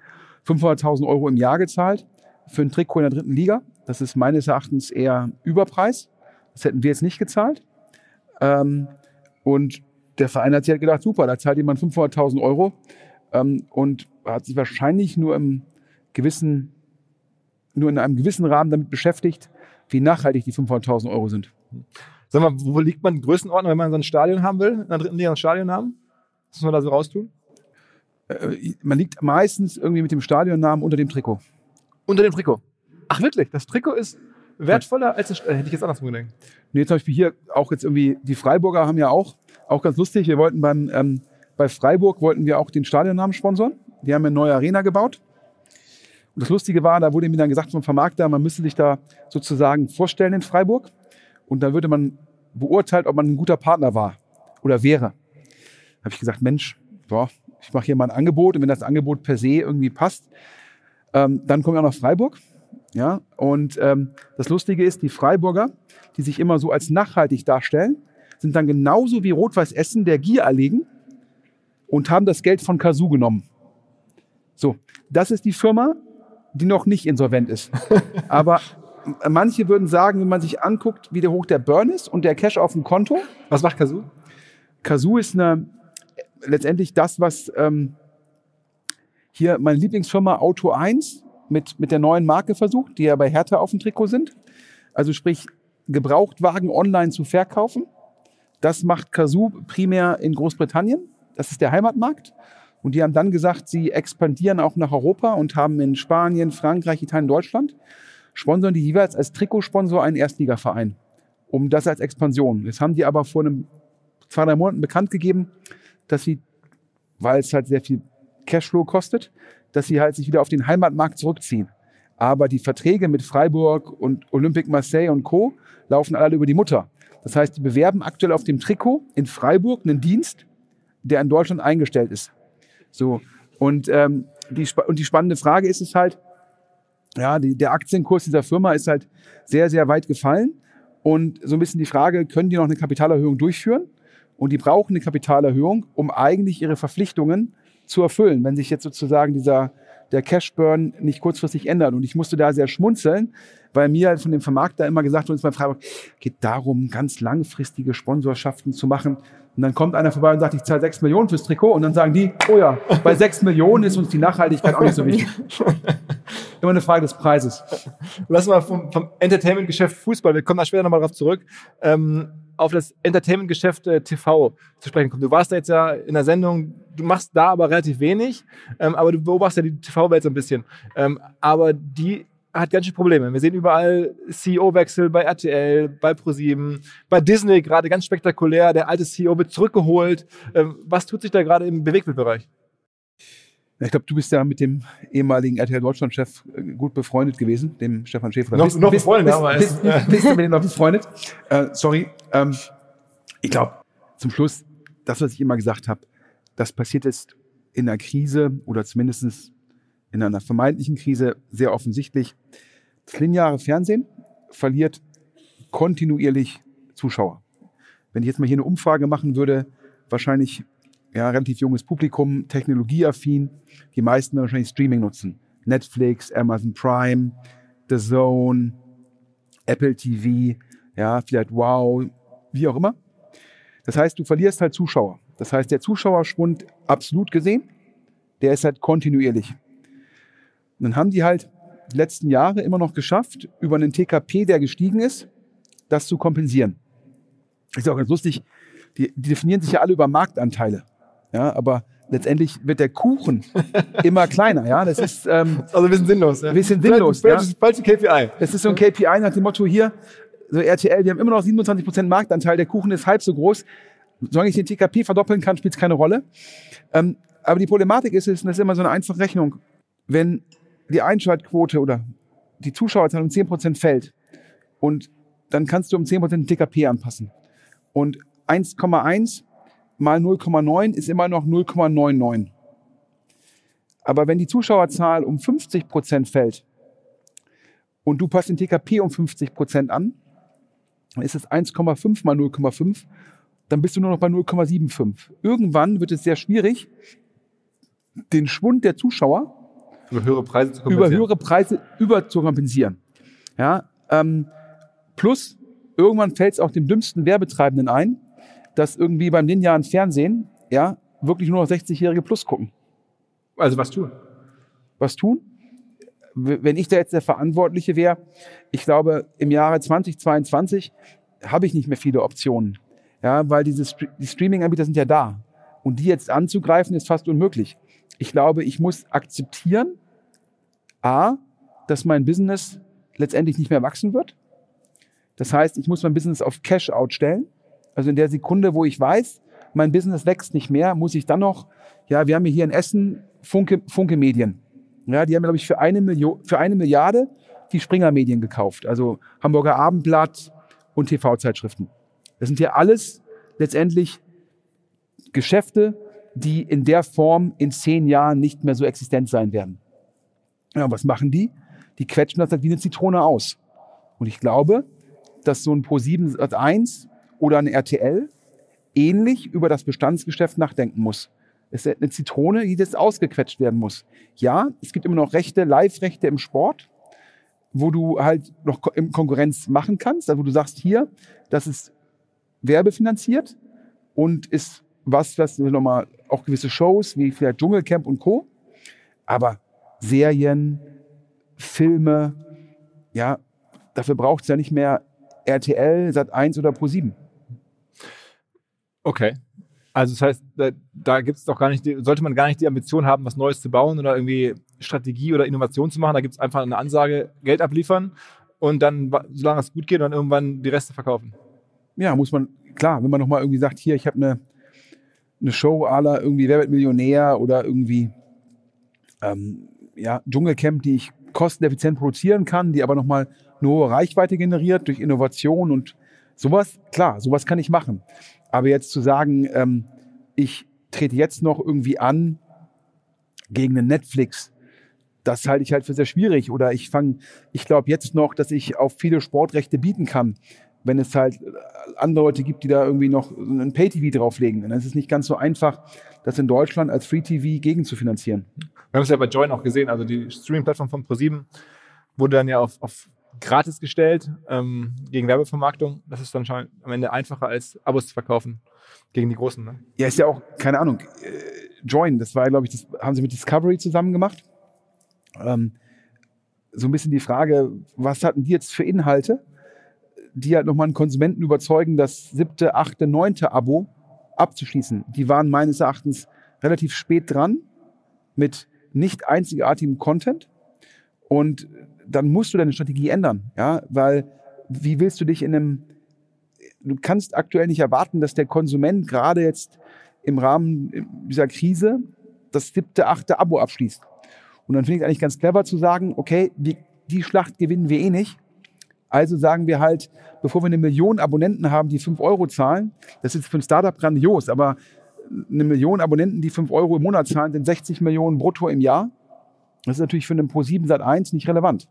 500.000 Euro im Jahr gezahlt für ein Trikot in der dritten Liga. Das ist meines Erachtens eher Überpreis. Das hätten wir jetzt nicht gezahlt. Ähm, und der Verein hat sich halt gedacht, super, da zahlt jemand 500.000 Euro ähm, und hat sich wahrscheinlich nur im gewissen, nur in einem gewissen Rahmen damit beschäftigt, wie nachhaltig die 500.000 Euro sind. Sag mal, wo liegt man in Größenordnung, wenn man so ein Stadion haben will, in der dritten Liga ein Stadion haben? Was muss man da so raustun? Äh, man liegt meistens irgendwie mit dem Stadionnamen unter dem Trikot. Unter dem Trikot. Ach wirklich? Das Trikot ist wertvoller als das, äh, hätte ich jetzt andersrum gedacht. Nee, zum Beispiel hier auch jetzt irgendwie, die Freiburger haben ja auch, auch ganz lustig, wir wollten beim, ähm, bei Freiburg wollten wir auch den Stadionnamen sponsern. Die haben eine neue Arena gebaut. Und das Lustige war, da wurde mir dann gesagt vom Vermarkter, man müsste sich da sozusagen vorstellen in Freiburg. Und da würde man beurteilt, ob man ein guter Partner war oder wäre. Da habe ich gesagt, Mensch, boah, ich mache hier mal ein Angebot und wenn das Angebot per se irgendwie passt, Ähm, dann kommen wir auch nach Freiburg. Ja, und ähm, das Lustige ist, die Freiburger, die sich immer so als nachhaltig darstellen, sind dann genauso wie Rot-Weiß Essen der Gier erlegen und haben das Geld von Kazoo genommen. So, das ist die Firma, die noch nicht insolvent ist. Aber manche würden sagen, wenn man sich anguckt, wie hoch der Burn ist und der Cash auf dem Konto. Was macht Kazoo? Kazoo ist eine, letztendlich das, was ähm, hier meine Lieblingsfirma Auto 1 mit, mit der neuen Marke versucht, die ja bei Hertha auf dem Trikot sind. Also sprich, Gebrauchtwagen online zu verkaufen. Das macht Kazoo primär in Großbritannien. Das ist der Heimatmarkt. Und die haben dann gesagt, sie expandieren auch nach Europa und haben in Spanien, Frankreich, Italien, Deutschland, sponsern die jeweils als Trikotsponsor einen Erstligaverein. Um das als Expansion. Jetzt haben die aber vor einem zwei, drei Monaten bekannt gegeben, dass sie, weil es halt sehr viel Cashflow kostet, dass sie halt sich wieder auf den Heimatmarkt zurückziehen. Aber die Verträge mit Freiburg und Olympique Marseille und Co. laufen alle über die Mutter. Das heißt, die bewerben aktuell auf dem Trikot in Freiburg einen Dienst, der in Deutschland eingestellt ist. So. Und, ähm, die, und die spannende Frage ist es halt, ja, die, der Aktienkurs dieser Firma ist halt sehr, sehr weit gefallen. Und so ein bisschen die Frage, können die noch eine Kapitalerhöhung durchführen? Und die brauchen eine Kapitalerhöhung, um eigentlich ihre Verpflichtungen zu erfüllen, wenn sich jetzt sozusagen dieser der Cashburn nicht kurzfristig ändert. Und ich musste da sehr schmunzeln, weil mir halt von dem Vermarkter immer gesagt wurde, bei Freiburg geht darum, ganz langfristige Sponsorschaften zu machen. Und dann kommt einer vorbei und sagt, ich zahle sechs Millionen fürs Trikot. Und dann sagen die, oh ja, bei sechs Millionen ist uns die Nachhaltigkeit auch nicht so wichtig. Immer eine Frage des Preises. Lass mal vom, vom Entertainment-Geschäft Fußball, wir kommen da später nochmal drauf zurück, ähm, auf das Entertainment-Geschäft äh, TV zu sprechen kommen. Du warst da jetzt ja in der Sendung, du machst da aber relativ wenig, ähm, aber du beobachtest ja die TV-Welt so ein bisschen. Ähm, aber die hat ganz schön Probleme. Wir sehen überall CEO-Wechsel bei RTL, bei ProSieben, bei Disney gerade ganz spektakulär. Der alte CEO wird zurückgeholt. Ähm, was tut sich da gerade im Bewegtbildbereich? Ich glaube, du bist ja mit dem ehemaligen RTL Deutschland-Chef äh, gut befreundet gewesen, dem Stefan Schäfer. Noch, bist, noch bist, befreundet, bist, bist, bist, du mit dem noch befreundet? Äh, sorry. Ähm, ich glaube, zum Schluss, das, was ich immer gesagt habe, das passiert jetzt in einer Krise oder zumindest in einer vermeintlichen Krise sehr offensichtlich. Das lineare Fernsehen verliert kontinuierlich Zuschauer. Wenn ich jetzt mal hier eine Umfrage machen würde, wahrscheinlich ja, relativ junges Publikum, technologieaffin. Die meisten werden wahrscheinlich Streaming nutzen. Netflix, Amazon Prime, The Zone, Apple TV, ja, vielleicht Wow, wie auch immer. Das heißt, du verlierst halt Zuschauer. Das heißt, der Zuschauerschwund absolut gesehen, der ist halt kontinuierlich. Und dann haben die halt die letzten Jahre immer noch geschafft, über einen TKP, der gestiegen ist, das zu kompensieren. Ist auch ganz lustig, die, die definieren sich ja alle über Marktanteile. Ja, aber letztendlich wird der Kuchen immer kleiner. Ja, das ist ähm, also ein bisschen sinnlos. Ja. Ein bisschen sinnlos. Falsches, ja. falsche KPI. Das ist so ein KPI nach dem Motto hier, so RTL, wir haben immer noch 27 Prozent Marktanteil, der Kuchen ist halb so groß. Solange ich den TKP verdoppeln kann, spielt es keine Rolle. Ähm, aber die Problematik ist, ist, das ist immer so eine einfache Rechnung. Wenn die Einschaltquote oder die Zuschauerzahl um 10 Prozent fällt und dann kannst du um 10 Prozent den TKP anpassen. Und 1,1 mal 0,9 ist immer noch 0,99. Aber wenn die Zuschauerzahl um 50 Prozent fällt und du passt den TKP um 50 Prozent an, dann ist es 1,5 mal 0,5, dann bist du nur noch bei 0,75. Irgendwann wird es sehr schwierig, den Schwund der Zuschauer über höhere Preise zu kompensieren. Über höhere Preise über zu kompensieren. Ja, ähm, plus irgendwann fällt es auch dem dümmsten Werbetreibenden ein, dass irgendwie beim linearen Fernsehen, ja, wirklich nur noch 60-Jährige plus gucken. Also was tun? Was tun? Wenn ich da jetzt der Verantwortliche wäre, ich glaube, im Jahre 2022 habe ich nicht mehr viele Optionen. Ja, weil diese die Streaming-Anbieter sind ja da. Und die jetzt anzugreifen, ist fast unmöglich. Ich glaube, ich muss akzeptieren, A, dass mein Business letztendlich nicht mehr wachsen wird. Das heißt, ich muss mein Business auf Cash-out stellen. Also in der Sekunde, wo ich weiß, mein Business wächst nicht mehr, muss ich dann noch, ja, wir haben hier in Essen Funke, Funke Medien. Ja, die haben, glaube ich, für eine, Million, für eine Milliarde die Springer Medien gekauft. Also Hamburger Abendblatt und TV-Zeitschriften. Das sind ja alles letztendlich Geschäfte, die in der Form in zehn Jahren nicht mehr so existent sein werden. Ja, was machen die? Die quetschen das halt wie eine Zitrone aus. Und ich glaube, dass so ein Pro7 1 oder ein RTL ähnlich über das Bestandsgeschäft nachdenken muss. Es ist eine Zitrone, die jetzt ausgequetscht werden muss. Ja, es gibt immer noch Rechte, Live-Rechte im Sport, wo du halt noch Konkurrenz machen kannst, also wo du sagst, hier, das ist werbefinanziert und ist was, was nochmal auch gewisse Shows wie vielleicht Dschungelcamp und Co. Aber Serien, Filme, ja, dafür braucht es ja nicht mehr RTL, Sat 1 oder Pro 7. Okay. Also das heißt, da, da gibt es doch gar nicht, sollte man gar nicht die Ambition haben, was Neues zu bauen oder irgendwie Strategie oder Innovation zu machen. Da gibt es einfach eine Ansage, Geld abliefern und dann, solange es gut geht, dann irgendwann die Reste verkaufen. Ja, muss man, klar, wenn man nochmal irgendwie sagt, hier, ich habe eine, eine Show aller irgendwie Wer wird Millionär oder irgendwie ähm, ja, Dschungelcamp, die ich kosteneffizient produzieren kann, die aber nochmal eine hohe Reichweite generiert durch Innovation und sowas, klar, sowas kann ich machen. Aber jetzt zu sagen, ähm, ich trete jetzt noch irgendwie an gegen einen Netflix, das halte ich halt für sehr schwierig. Oder ich fange, ich glaube jetzt noch, dass ich auf viele Sportrechte bieten kann, wenn es halt andere Leute gibt, die da irgendwie noch ein Pay-TV drauflegen. dann ist es nicht ganz so einfach, das in Deutschland als Free-TV gegen zu finanzieren. Wir haben es ja bei Join auch gesehen, also die Streaming-Plattform von ProSieben wurde dann ja auf, auf gratis gestellt ähm, gegen Werbevermarktung. Das ist dann schon am Ende einfacher als Abos zu verkaufen gegen die Großen. Ne? Ja, ist ja auch, keine Ahnung, äh, Join, das war, glaube ich, das haben sie mit Discovery zusammen gemacht. Ähm, so ein bisschen die Frage, was hatten die jetzt für Inhalte, die halt nochmal einen Konsumenten überzeugen, das siebte, achte, neunte Abo abzuschließen. Die waren meines Erachtens relativ spät dran mit nicht einzigartigem Content. Und dann musst du deine Strategie ändern, ja, weil wie willst du dich in einem, du kannst aktuell nicht erwarten, dass der Konsument gerade jetzt im Rahmen dieser Krise das siebte, achte Abo abschließt. Und dann finde ich es eigentlich ganz clever zu sagen, okay, die, die Schlacht gewinnen wir eh nicht. Also sagen wir halt, bevor wir eine Million Abonnenten haben, die fünf Euro zahlen, das ist für ein Startup grandios, aber eine Million Abonnenten, die fünf Euro im Monat zahlen, sind 60 Millionen brutto im Jahr. Das ist natürlich für einen Pro7 Sat 1 nicht relevant.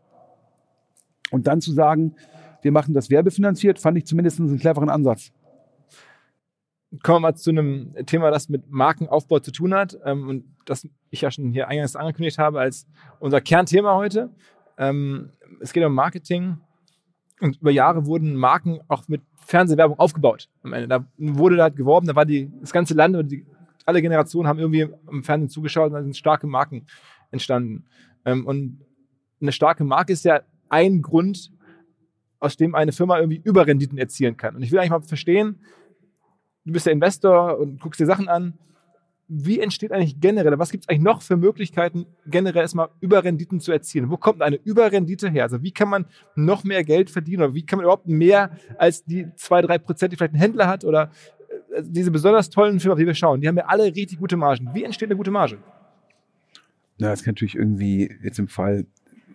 Und dann zu sagen, wir machen das werbefinanziert, fand ich zumindest einen cleveren Ansatz. Kommen wir mal zu einem Thema, das mit Markenaufbau zu tun hat ähm, und das ich ja schon hier eingangs angekündigt habe als unser Kernthema heute. Ähm, es geht um Marketing und über Jahre wurden Marken auch mit Fernsehwerbung aufgebaut. Am Ende. Da wurde da geworben, da war die, das ganze Land und die, alle Generationen haben irgendwie im Fernsehen zugeschaut und da sind starke Marken entstanden. Ähm, und eine starke Marke ist ja ein Grund, aus dem eine Firma irgendwie Überrenditen erzielen kann. Und ich will eigentlich mal verstehen, du bist der Investor und guckst dir Sachen an. Wie entsteht eigentlich generell, was gibt es eigentlich noch für Möglichkeiten, generell erstmal Überrenditen zu erzielen? Wo kommt eine Überrendite her? Also wie kann man noch mehr Geld verdienen oder wie kann man überhaupt mehr als die zwei, drei Prozent, die vielleicht ein Händler hat oder äh, diese besonders tollen Firmen, die wir schauen, die haben ja alle richtig gute Margen. Wie entsteht eine gute Marge? Na, das kann natürlich irgendwie jetzt im Fall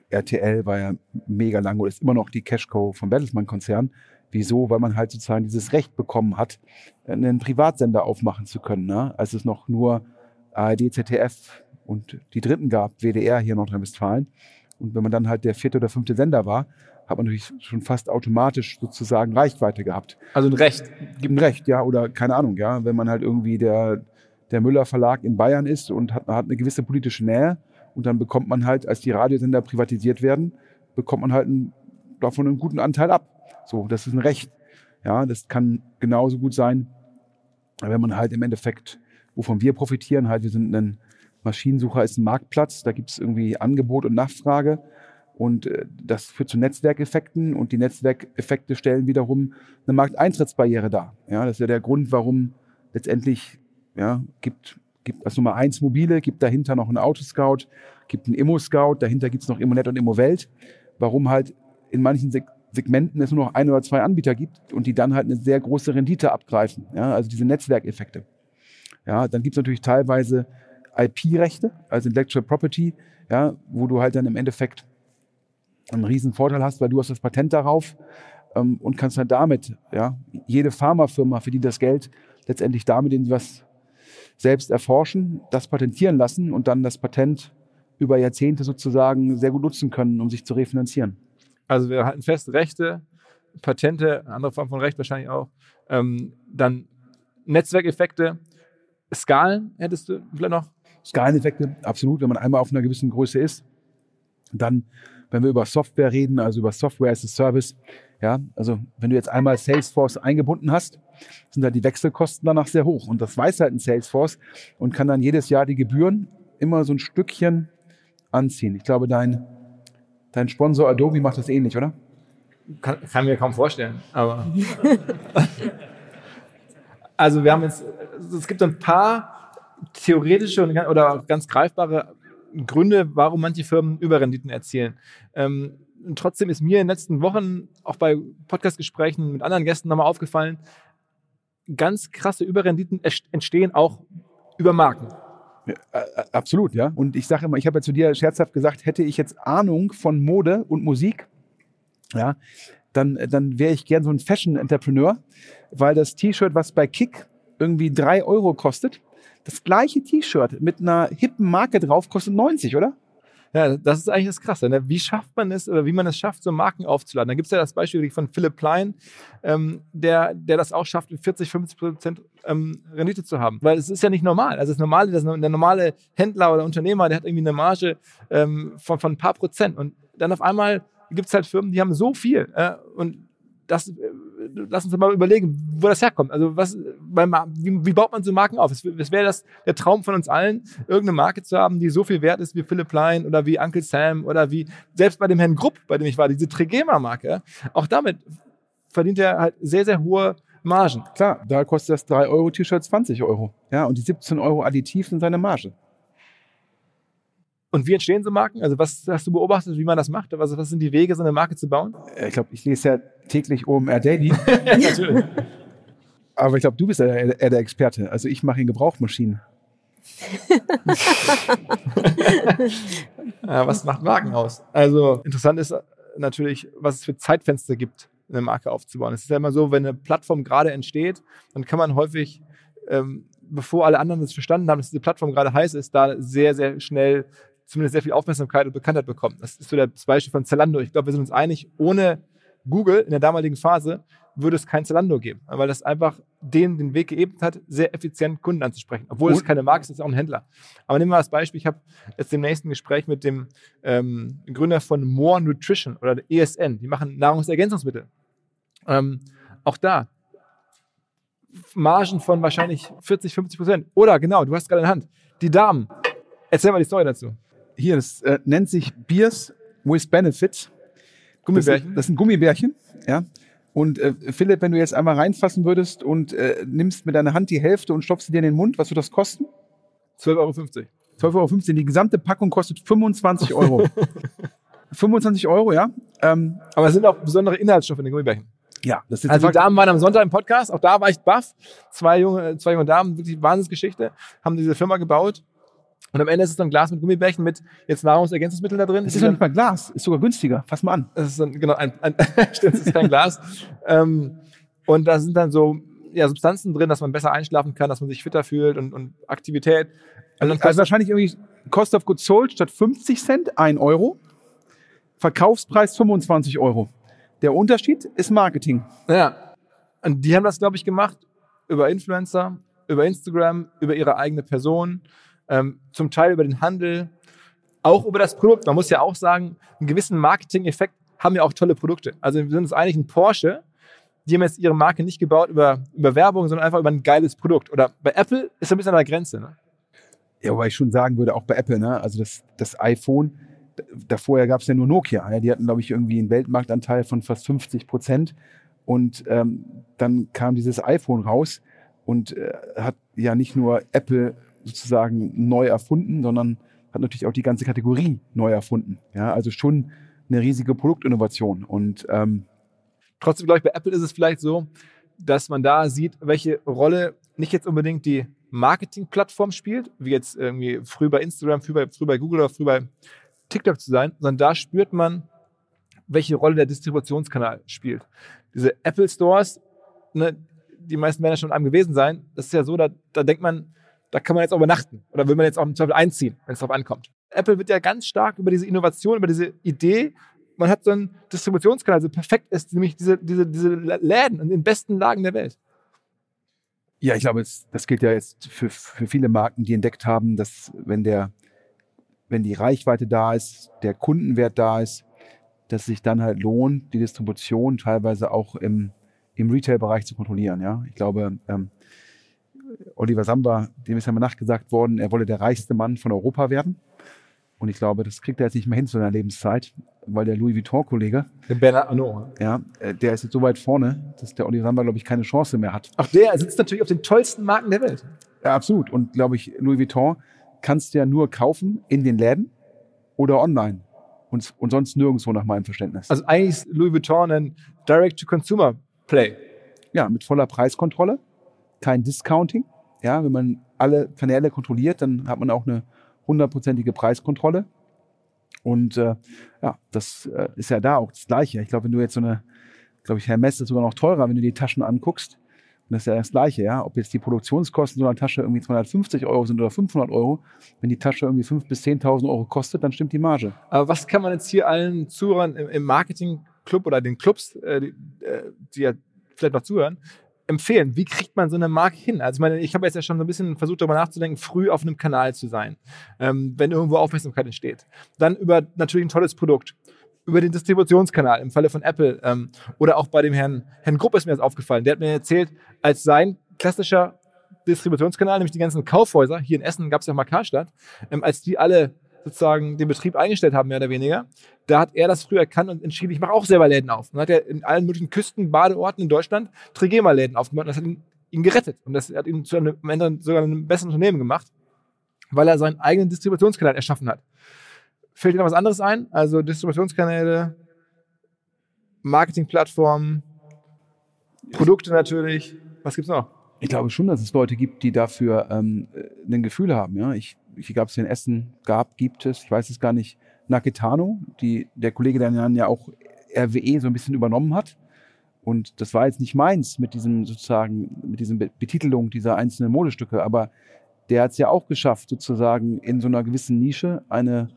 RTL war ja mega lang oder ist immer noch die Cashco vom Bertelsmann-Konzern. Wieso? Weil man halt sozusagen dieses Recht bekommen hat, einen Privatsender aufmachen zu können. Ne? Als es noch nur ARD, ZDF und die Dritten gab, WDR hier in Nordrhein-Westfalen. Und wenn man dann halt der vierte oder fünfte Sender war, hat man natürlich schon fast automatisch sozusagen Reichweite gehabt. Also ein Recht. Gibt ein Recht, ja, oder keine Ahnung, ja. Wenn man halt irgendwie der, der Müller Verlag in Bayern ist und hat, hat eine gewisse politische Nähe, und dann bekommt man halt, als die Radiosender privatisiert werden, bekommt man halt einen, davon einen guten Anteil ab. So, das ist ein Recht. Ja, das kann genauso gut sein, wenn man halt im Endeffekt, wovon wir profitieren, halt, wir sind ein Maschinensucher, ist ein Marktplatz, da gibt es irgendwie Angebot und Nachfrage. Und äh, das führt zu Netzwerkeffekten und die Netzwerkeffekte stellen wiederum eine Markteintrittsbarriere dar. Ja, das ist ja der Grund, warum letztendlich ja, gibt gibt als Nummer eins mobile, gibt dahinter noch einen Autoscout, gibt einen Immo-Scout, dahinter gibt es noch Immonet und Immowelt. Warum halt in manchen Sek Segmenten es nur noch ein oder zwei Anbieter gibt und die dann halt eine sehr große Rendite abgreifen. Ja, also diese Netzwerkeffekte. Ja, dann gibt es natürlich teilweise IP-Rechte, also Intellectual Property, ja, wo du halt dann im Endeffekt einen riesen Vorteil hast, weil du hast das Patent darauf ähm, und kannst halt damit, ja, jede Pharmafirma, für die das Geld letztendlich damit was selbst erforschen, das patentieren lassen und dann das Patent über Jahrzehnte sozusagen sehr gut nutzen können, um sich zu refinanzieren. Also wir halten fest, Rechte, Patente, andere Form von Recht wahrscheinlich auch, ähm, dann Netzwerkeffekte, Skalen hättest du vielleicht noch? Skaleneffekte, absolut, wenn man einmal auf einer gewissen Größe ist. Dann, wenn wir über Software reden, also über Software as a Service, ja, also wenn du jetzt einmal Salesforce eingebunden hast, sind halt die Wechselkosten danach sehr hoch. Und das weiß halt ein Salesforce und kann dann jedes Jahr die Gebühren immer so ein Stückchen anziehen. Ich glaube, dein, dein Sponsor Adobe macht das ähnlich, oder? Kann, kann mir kaum vorstellen, aber. also wir haben jetzt, es gibt ein paar theoretische oder ganz greifbare Gründe, warum manche Firmen Überrenditen erzielen. Ähm, trotzdem ist mir in den letzten Wochen auch bei Podcastgesprächen mit anderen Gästen nochmal aufgefallen, ganz krasse Überrenditen entstehen auch über Marken. Absolut, ja. Und ich sage immer, ich habe ja zu dir scherzhaft gesagt, hätte ich jetzt Ahnung von Mode und Musik, ja, dann, dann wäre ich gern so ein Fashion-Entrepreneur, weil das T-Shirt, was bei Kick irgendwie drei Euro kostet, das gleiche T-Shirt mit einer hippen Marke drauf kostet 90, oder? Ja, das ist eigentlich das Krasse. Ne? Wie schafft man es oder wie man es schafft, so Marken aufzuladen? Da gibt es ja das Beispiel von Philipp Plein, ähm, der, der das auch schafft, 40, 50 Prozent ähm, Rendite zu haben. Weil es ist ja nicht normal. Also das normale, das, der normale Händler oder Unternehmer, der hat irgendwie eine Marge ähm, von, von ein paar Prozent. Und dann auf einmal gibt es halt Firmen, die haben so viel. Äh, und das, äh, lass uns mal überlegen, wo das herkommt. Also was, wie, wie baut man so Marken auf? Es, es wäre das der Traum von uns allen, irgendeine Marke zu haben, die so viel wert ist wie Philipp Plein oder wie Uncle Sam oder wie selbst bei dem Herrn Grupp, bei dem ich war, diese Trigema-Marke. Auch damit verdient er halt sehr, sehr hohe Margen. Klar, da kostet das 3 Euro T-Shirt 20 Euro. Ja, und die 17 Euro additiv sind seine Marge. Und wie entstehen so Marken? Also was hast du beobachtet, wie man das macht? Was, was sind die Wege, so eine Marke zu bauen? Ich glaube, ich lese ja täglich OMR Daily. Natürlich. Aber ich glaube, du bist ja eher der Experte. Also ich mache in Gebrauchmaschinen. ja, was macht Marken aus? Also interessant ist natürlich, was es für Zeitfenster gibt, eine Marke aufzubauen. Es ist ja immer so, wenn eine Plattform gerade entsteht, dann kann man häufig, ähm, bevor alle anderen das verstanden haben, dass diese Plattform gerade heiß ist, da sehr, sehr schnell zumindest sehr viel Aufmerksamkeit und Bekanntheit bekommen. Das ist so das Beispiel von Zalando. Ich glaube, wir sind uns einig, ohne Google in der damaligen Phase würde es kein Zalando geben, weil das einfach denen den Weg geebnet hat, sehr effizient Kunden anzusprechen. Obwohl es keine Marke ist, ist es auch ein Händler. Aber nehmen wir das Beispiel, ich habe jetzt im nächsten Gespräch mit dem ähm, Gründer von More Nutrition oder der ESN, die machen Nahrungsergänzungsmittel. Ähm, auch da Margen von wahrscheinlich 40, 50 Prozent. Oder genau, du hast gerade in der Hand, die Damen. Erzähl mal die Story dazu hier, das äh, nennt sich Beers with Benefits. Gummibärchen? Das, sind Gummibärchen, ja. Und äh, Philipp, wenn du jetzt einmal reinfassen würdest und äh, nimmst mit deiner Hand die Hälfte und stopfst sie dir in den Mund, was würde das kosten? 12,50 Euro. 12,15 Euro. Die gesamte Packung kostet 25 Euro. 25 Euro, ja. Ähm, Aber es sind auch besondere Inhaltsstoffe in den Gummibärchen. Ja, das ist Also die Damen waren am Sonntag im Podcast, auch da war ich baff. Zwei junge, zwei junge Damen, wirklich Wahnsinnsgeschichte, haben diese Firma gebaut und am Ende ist es dann Glas mit Gummibärchen mit jetzt Nahrungsergänzungsmitteln da drin. Das ist doch nicht mal Glas, ist sogar günstiger. Fass mal an. Das ist dann, genau, ein, ein stimmt, das ist kein Glas. Ähm, und da sind dann so ja, Substanzen drin, dass man besser einschlafen kann, dass man sich fitter fühlt und, und Aktivität. Also, also wahrscheinlich irgendwie Cost of Goods Sold statt 50 Cent 1 Euro, Verkaufspreis 25 Euro. Der Unterschied ist Marketing. Ja. Und die haben das, glaube ich, gemacht über Influencer, über Instagram, über ihre eigene Person ähm, zum Teil über den Handel, auch über das Produkt. Man muss ja auch sagen, einen gewissen Marketing-Effekt haben ja auch tolle Produkte. Also wir sind uns eigentlich ein Porsche, die haben jetzt ihre Marke nicht gebaut über, über Werbung, sondern einfach über ein geiles Produkt. Oder bei Apple ist ein bisschen an der Grenze. Ne? Ja, wobei ich schon sagen würde, auch bei Apple, ne? also das, das iPhone, davor gab es ja nur Nokia. Ja? Die hatten, glaube ich, irgendwie einen Weltmarktanteil von fast 50 Prozent. Und ähm, dann kam dieses iPhone raus und äh, hat ja nicht nur Apple sozusagen neu erfunden, sondern hat natürlich auch die ganze Kategorie neu erfunden. Ja, also schon eine riesige Produktinnovation. Und ähm, trotzdem glaube ich, bei Apple ist es vielleicht so, dass man da sieht, welche Rolle nicht jetzt unbedingt die Marketingplattform spielt, wie jetzt irgendwie früh bei Instagram, früh bei, früh bei Google oder früh bei TikTok zu sein, sondern da spürt man, welche Rolle der Distributionskanal spielt. Diese Apple Stores, ne, die meisten werden ja schon einem gewesen sein, das ist ja so, da, da denkt man, da kann man jetzt auch übernachten. Oder will man jetzt auch im Zweifel einziehen, wenn es darauf ankommt. Apple wird ja ganz stark über diese Innovation, über diese Idee, man hat so einen Distributionskanal, so perfekt ist, nämlich diese, diese, diese Läden in den besten Lagen der Welt. Ja, ich glaube, das gilt ja jetzt für, für viele Marken, die entdeckt haben, dass wenn der, wenn die Reichweite da ist, der Kundenwert da ist, dass es sich dann halt lohnt, die Distribution teilweise auch im, im Retail-Bereich zu kontrollieren. Ja, ich glaube, ähm, Oliver Samba, dem ist ja mal nachgesagt worden, er wolle der reichste Mann von Europa werden. Und ich glaube, das kriegt er jetzt nicht mehr hin zu seiner Lebenszeit, weil der Louis Vuitton-Kollege, Der Bernard Arnault. ja, äh, der ist jetzt so weit vorne, dass der Oliver Samba, glaube ich, keine Chance mehr hat. Auch der sitzt natürlich auf den tollsten Marken der Welt. Ja, absolut. Und glaube ich, Louis Vuitton kannst du ja nur kaufen in den Läden oder online. Und, und sonst nirgendwo nach meinem Verständnis. Also eigentlich ist Louis Vuitton ein Direct-to-Consumer-Play. ja, mit voller Preiskontrolle, kein Discounting. Ja, wenn man alle Kanäle kontrolliert, dann hat man auch eine hundertprozentige Preiskontrolle. Und äh, ja, das äh, ist ja da auch das Gleiche. Ich glaube, wenn du jetzt so eine, glaube ich, Hermes ist sogar noch teurer, wenn du die Taschen anguckst. Und das ist ja das Gleiche, ja. Ob jetzt die Produktionskosten so einer Tasche irgendwie 250 Euro sind oder 500 Euro, wenn die Tasche irgendwie 5.000 bis 10.000 Euro kostet, dann stimmt die Marge. Aber was kann man jetzt hier allen Zuhörern im, im Marketing-Club oder den Clubs, äh, die, äh, die ja vielleicht noch zuhören, empfehlen? Wie kriegt man so eine Marke hin? Also ich meine, ich habe jetzt ja schon so ein bisschen versucht, darüber nachzudenken, früh auf einem Kanal zu sein, ähm, wenn irgendwo Aufmerksamkeit entsteht. Dann über natürlich ein tolles Produkt, über den Distributionskanal, im Falle von Apple ähm, oder auch bei dem Herrn, Herrn Grupp ist mir das aufgefallen. Der hat mir erzählt, als sein klassischer Distributionskanal, nämlich die ganzen Kaufhäuser, hier in Essen gab es ja auch mal Karstadt, ähm, als die alle sozusagen den Betrieb eingestellt haben, mehr oder weniger, da hat er das früh erkannt und entschieden, ich mache auch selber Läden auf. Und hat er in allen möglichen Küsten, Badeorten in Deutschland Trigema-Läden aufgemacht und das hat ihn, ihn gerettet. Und das hat ihn zu einem, am Ende sogar einem besseren Unternehmen gemacht, weil er seinen eigenen Distributionskanal erschaffen hat. Fällt dir noch was anderes ein? Also Distributionskanäle, Marketingplattformen, Produkte natürlich. Was gibt's noch? Ich glaube schon, dass es Leute gibt, die dafür ähm, äh, ein Gefühl haben. Ja, ich, ich gab es in Essen, gab, gibt es, ich weiß es gar nicht. Naketano, die der Kollege, der dann ja auch RWE so ein bisschen übernommen hat. Und das war jetzt nicht meins mit diesem sozusagen, mit diesem Be- Betitelung dieser einzelnen Modestücke, aber der hat es ja auch geschafft, sozusagen in so einer gewissen Nische eine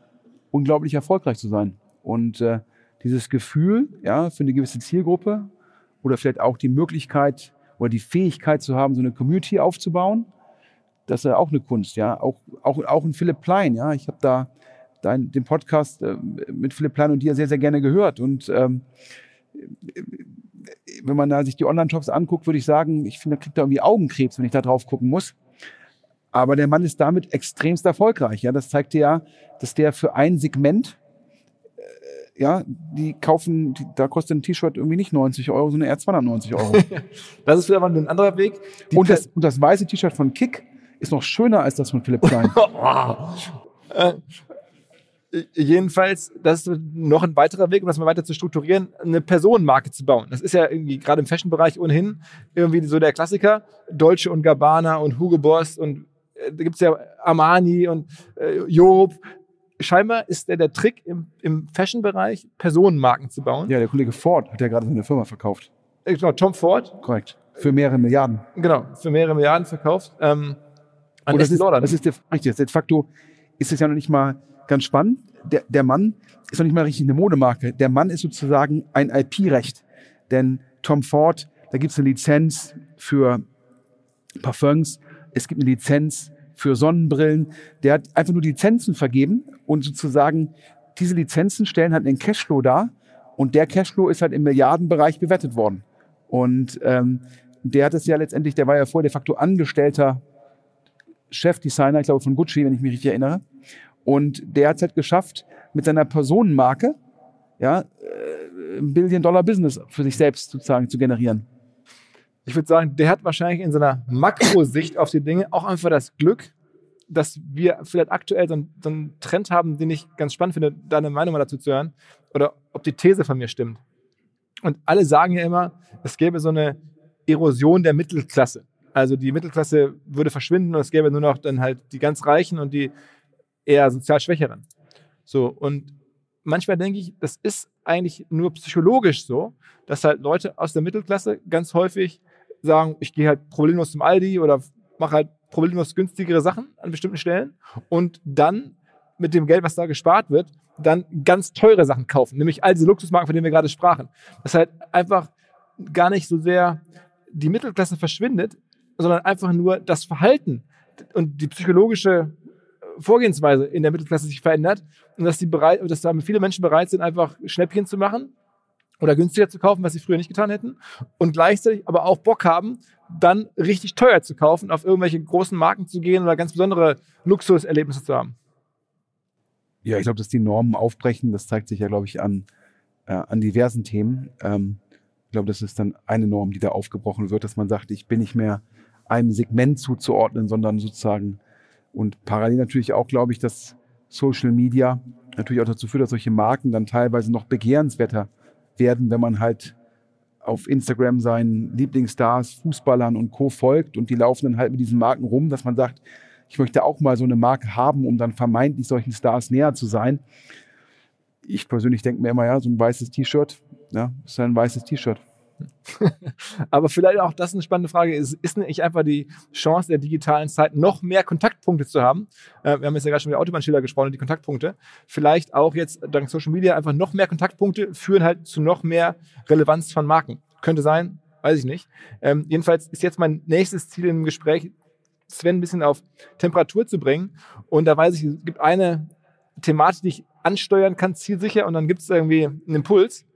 unglaublich erfolgreich zu sein. Und äh, dieses Gefühl, ja, für eine gewisse Zielgruppe oder vielleicht auch die Möglichkeit oder die Fähigkeit zu haben, so eine Community aufzubauen, das ist ja auch eine Kunst, ja. Auch, auch, auch ein Philipp Plein, ja. Ich habe da dein, den Podcast äh, mit Philipp Plein und dir sehr, sehr gerne gehört. Und ähm, wenn man da sich die Online-Shops anguckt, würde ich sagen, ich finde, da kriegt er irgendwie Augenkrebs, wenn ich da drauf gucken muss. Aber der Mann ist damit extremst erfolgreich. Ja, das zeigt dir ja, dass der für ein Segment, äh, ja, die kaufen, die, da kostet ein T-Shirt irgendwie nicht 90 Euro, sondern eher 290 Euro. Das ist wieder mal ein anderer Weg. Die und, das, und das weiße T-Shirt von Kick ist noch schöner als das von Philipp Klein. Äh, jedenfalls, das ist noch ein weiterer Weg, um das mal weiter zu strukturieren, eine Personenmarke zu bauen. Das ist ja irgendwie gerade im Fashion-Bereich ohnehin irgendwie so der Klassiker. Dolce und Gabbana und Hugo Boss und äh, da gibt's ja Armani und äh, Job. Scheinbar ist der, der Trick im, im Fashion-Bereich, Personenmarken zu bauen. ja, der Kollege Ford hat ja gerade seine Firma verkauft. Äh, Genau, Tom Ford, Korrekt. Für mehrere Milliarden. genau, für mehrere Milliarden verkauft. Ähm, an Und das ist, das ist der, richtig, de facto ist es ja noch nicht mal ganz spannend. Der, der Mann ist noch nicht mal richtig eine Modemarke. Der Mann ist sozusagen ein IP-Recht. Denn Tom Ford, da gibt es eine Lizenz für Parfums, es gibt eine Lizenz für Sonnenbrillen. Der hat einfach nur Lizenzen vergeben und sozusagen diese Lizenzen stellen halt einen Cashflow dar und der Cashflow ist halt im Milliardenbereich bewertet worden. Und ähm, der hat es ja letztendlich, der war ja vorher de facto Angestellter Chefdesigner, ich glaube von Gucci, wenn ich mich richtig erinnere. Und der hat es halt geschafft, mit seiner Personenmarke ja, äh, ein Billion-Dollar-Business für sich selbst sozusagen zu generieren. ich würde sagen, der hat wahrscheinlich in seiner Makrosicht auf die Dinge auch einfach das Glück, dass wir vielleicht aktuell so einen, so einen Trend haben, den ich ganz spannend finde, deine Meinung mal dazu zu hören, oder ob die These von mir stimmt. Und alle sagen ja immer, es gäbe so eine Erosion der Mittelklasse. Also die Mittelklasse würde verschwinden und es gäbe nur noch dann halt die ganz Reichen und die eher sozial Schwächeren. So, und manchmal denke ich, das ist eigentlich nur psychologisch so, dass halt Leute aus der Mittelklasse ganz häufig sagen, ich gehe halt problemlos zum Aldi oder mache halt problemlos günstigere Sachen an bestimmten Stellen und dann mit dem Geld, was da gespart wird, dann ganz teure Sachen kaufen, nämlich all diese Luxusmarken, von denen wir gerade sprachen. Das halt einfach gar nicht so sehr die Mittelklasse verschwindet, sondern einfach nur das Verhalten und die psychologische Vorgehensweise in der Mittelklasse sich verändert und dass, die bereit, dass da viele Menschen bereit sind, einfach Schnäppchen zu machen oder günstiger zu kaufen, was sie früher nicht getan hätten und gleichzeitig aber auch Bock haben, dann richtig teuer zu kaufen, auf irgendwelche großen Marken zu gehen oder ganz besondere Luxuserlebnisse zu haben. Ja, ich glaube, dass die Normen aufbrechen, das zeigt sich ja, glaube ich, an, äh, an diversen Themen. Ähm, ich glaube, das ist dann eine Norm, die da aufgebrochen wird, dass man sagt, ich bin nicht mehr einem Segment zuzuordnen, sondern sozusagen und parallel natürlich auch, glaube ich, dass Social Media natürlich auch dazu führt, dass solche Marken dann teilweise noch begehrenswerter werden, wenn man halt auf Instagram seinen Lieblingsstars, Fußballern und Co. folgt und die laufen dann halt mit diesen Marken rum, dass man sagt, ich möchte auch mal so eine Marke haben, um dann vermeintlich solchen Stars näher zu sein. Ich persönlich denke mir immer, ja, so ein weißes T-Shirt, ja, ist ein weißes T-Shirt. Aber vielleicht auch das eine spannende Frage ist, ist nicht einfach die Chance der digitalen Zeit, noch mehr Kontaktpunkte zu haben? Äh, wir haben jetzt ja gerade schon über Autobahnschilder gesprochen, die Kontaktpunkte. Vielleicht auch jetzt dank Social Media einfach noch mehr Kontaktpunkte führen halt zu noch mehr Relevanz von Marken. Könnte sein, weiß ich nicht. Ähm, jedenfalls ist jetzt mein nächstes Ziel im Gespräch, Sven ein bisschen auf Temperatur zu bringen. Und da weiß ich, es gibt eine Thematik, die ich ansteuern kann, zielsicher, und dann gibt es irgendwie einen Impuls.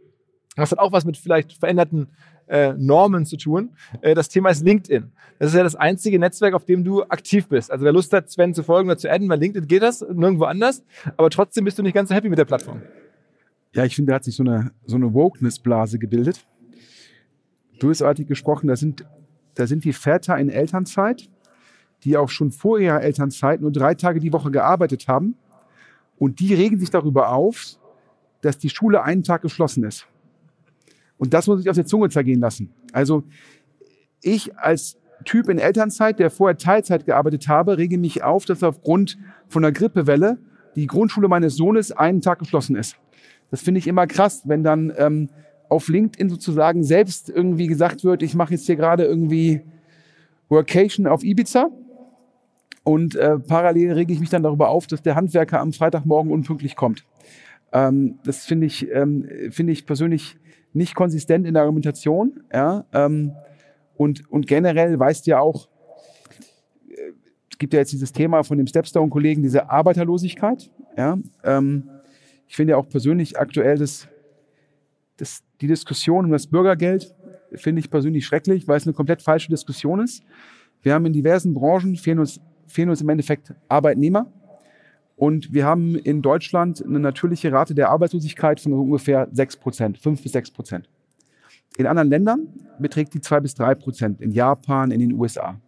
Das hat auch was mit vielleicht veränderten äh, Normen zu tun. Äh, das Thema ist LinkedIn. Das ist ja das einzige Netzwerk, auf dem du aktiv bist. Also wer Lust hat, Sven zu folgen oder zu adden, bei LinkedIn geht das, nirgendwo anders. Aber trotzdem bist du nicht ganz so happy mit der Plattform. Ja, ich finde, da hat sich so eine, so eine Wokeness-Blase gebildet. Bösartig gesprochen, da sind, da sind die Väter in Elternzeit, die auch schon vor ihrer Elternzeit nur drei Tage die Woche gearbeitet haben. Und die regen sich darüber auf, dass die Schule einen Tag geschlossen ist. Und das muss ich auf der Zunge zergehen lassen. Also ich als Typ in Elternzeit, der vorher Teilzeit gearbeitet habe, rege mich auf, dass aufgrund von einer Grippewelle die Grundschule meines Sohnes einen Tag geschlossen ist. Das finde ich immer krass, wenn dann ähm, auf LinkedIn sozusagen selbst irgendwie gesagt wird, ich mache jetzt hier gerade irgendwie Workation auf Ibiza und äh, parallel rege ich mich dann darüber auf, dass der Handwerker am Freitagmorgen unpünktlich kommt. Ähm, das finde ich, ähm, finde ich persönlich nicht konsistent in der Argumentation. Ja, ähm, und, und generell weißt ja auch, äh, es gibt ja jetzt dieses Thema von dem Stepstone-Kollegen, diese Arbeiterlosigkeit. Ja, ähm, ich finde ja auch persönlich aktuell das, das, die Diskussion um das Bürgergeld finde ich persönlich schrecklich, weil es eine komplett falsche Diskussion ist. Wir haben in diversen Branchen fehlen uns, fehlen uns im Endeffekt Arbeitnehmer. Und wir haben in Deutschland eine natürliche Rate der Arbeitslosigkeit von ungefähr 6 Prozent, 5 bis 6 Prozent. In anderen Ländern beträgt die 2 bis 3 Prozent, in Japan, in den USA.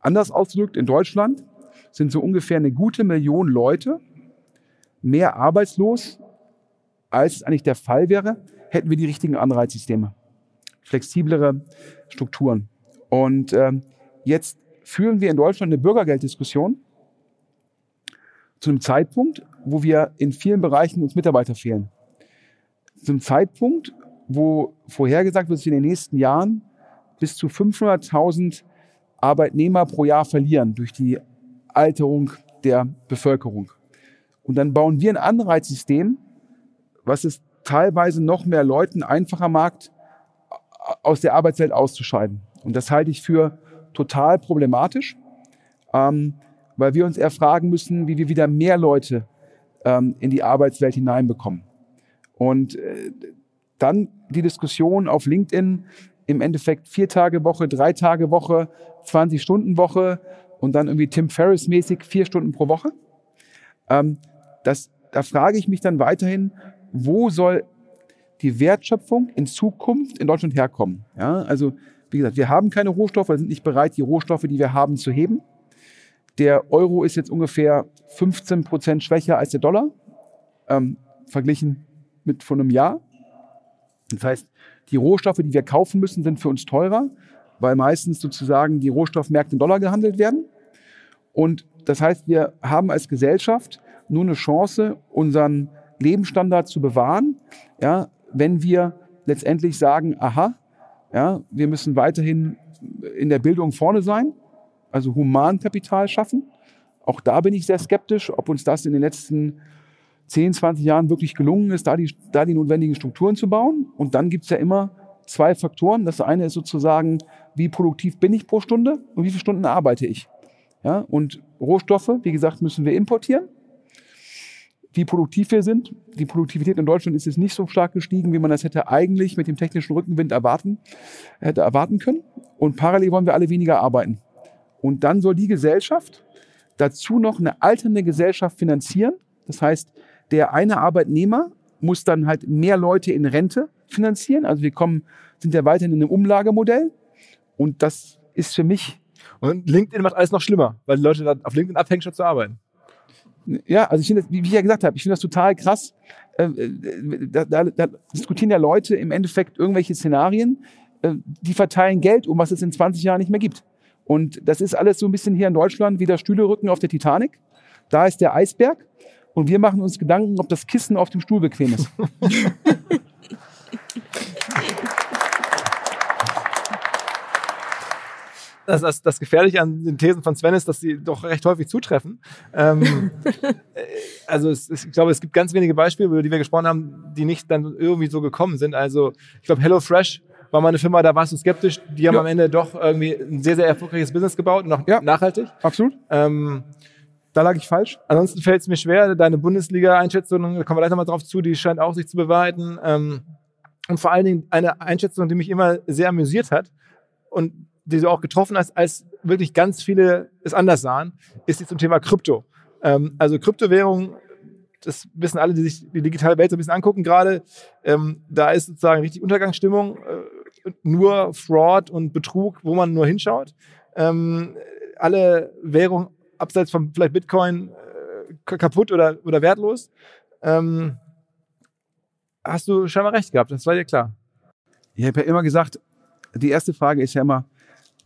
Anders ausgedrückt, in Deutschland sind so ungefähr eine gute Million Leute mehr arbeitslos, als es eigentlich der Fall wäre, hätten wir die richtigen Anreizsysteme, flexiblere Strukturen. Und äh, jetzt führen wir in Deutschland eine Bürgergelddiskussion, zu einem Zeitpunkt, wo wir in vielen Bereichen uns Mitarbeiter fehlen. Zu einem Zeitpunkt, wo vorhergesagt wird, dass wir in den nächsten Jahren bis zu 500.000 Arbeitnehmer pro Jahr verlieren durch die Alterung der Bevölkerung. Und dann bauen wir ein Anreizsystem, was es teilweise noch mehr Leuten einfacher macht, aus der Arbeitswelt auszuscheiden. Und das halte ich für total problematisch. Ähm, weil wir uns eher fragen müssen, wie wir wieder mehr Leute ähm, in die Arbeitswelt hineinbekommen. Und äh, dann die Diskussion auf LinkedIn im Endeffekt vier Tage Woche, drei Tage Woche, 20 Stunden Woche und dann irgendwie Tim Ferriss mäßig vier Stunden pro Woche. Ähm, das, da frage ich mich dann weiterhin, wo soll die Wertschöpfung in Zukunft in Deutschland herkommen? Ja, also wie gesagt, wir haben keine Rohstoffe, wir sind nicht bereit, die Rohstoffe, die wir haben, zu heben. Der Euro ist jetzt ungefähr 15 Prozent schwächer als der Dollar, ähm, verglichen mit vor einem Jahr. Das heißt, die Rohstoffe, die wir kaufen müssen, sind für uns teurer, weil meistens sozusagen die Rohstoffmärkte in Dollar gehandelt werden. Und das heißt, wir haben als Gesellschaft nur eine Chance, unseren Lebensstandard zu bewahren, ja, wenn wir letztendlich sagen, aha, ja, wir müssen weiterhin in der Bildung vorne sein, also Humankapital schaffen, Auch da bin ich sehr skeptisch, ob uns das in den letzten 10, 20 Jahren wirklich gelungen ist, da die, da die notwendigen Strukturen zu bauen. Und dann gibt es ja immer zwei Faktoren. Das eine ist sozusagen, wie produktiv bin ich pro Stunde und wie viele Stunden arbeite ich. Ja, und Rohstoffe, wie gesagt, müssen wir importieren. Wie produktiv wir sind. Die Produktivität in Deutschland ist jetzt nicht so stark gestiegen, wie man das hätte eigentlich mit dem technischen Rückenwind erwarten, hätte erwarten können. Und parallel wollen wir alle weniger arbeiten. Und dann soll die Gesellschaft dazu noch eine alternde Gesellschaft finanzieren. Das heißt, der eine Arbeitnehmer muss dann halt mehr Leute in Rente finanzieren. Also wir kommen, sind ja weiterhin in einem Umlagemodell. Und das ist für mich. Und LinkedIn macht alles noch schlimmer, weil die Leute dann auf LinkedIn abhängen, statt zu arbeiten. Ja, also ich finde, wie ich ja gesagt habe, ich finde das total krass. Äh, da, da, da diskutieren ja Leute im Endeffekt irgendwelche Szenarien, äh, die verteilen Geld um, was es in 20 Jahren nicht mehr gibt. Und das ist alles so ein bisschen hier in Deutschland wie der Stühlerücken auf der Titanic. Da ist der Eisberg und wir machen uns Gedanken, ob das Kissen auf dem Stuhl bequem ist. Das, das, das Gefährliche an den Thesen von Sven ist, dass sie doch recht häufig zutreffen. Ähm, also es, es, ich glaube, es gibt ganz wenige Beispiele, über die wir gesprochen haben, die nicht dann irgendwie so gekommen sind. Also ich glaube, HelloFresh war mal eine Firma, da warst du skeptisch. Die haben ja. am Ende doch irgendwie ein sehr, sehr erfolgreiches Business gebaut und auch ja. nachhaltig. Absolut. Ähm, da lag ich falsch. Ansonsten fällt es mir schwer, deine Bundesliga-Einschätzung, da kommen wir gleich nochmal drauf zu, die scheint auch sich zu bewahrheiten. Ähm, und vor allen Dingen eine Einschätzung, die mich immer sehr amüsiert hat und die du auch getroffen hast, als wirklich ganz viele es anders sahen, ist die zum Thema Krypto. Ähm, also Kryptowährungen das wissen alle, die sich die digitale Welt so ein bisschen angucken gerade. Ähm, da ist sozusagen richtig Untergangsstimmung. Äh, nur Fraud und Betrug, wo man nur hinschaut. Ähm, alle Währungen abseits von vielleicht Bitcoin äh, kaputt oder, oder wertlos. Ähm, hast du scheinbar recht gehabt, das war dir klar. Ich habe ja immer gesagt, die erste Frage ist ja immer,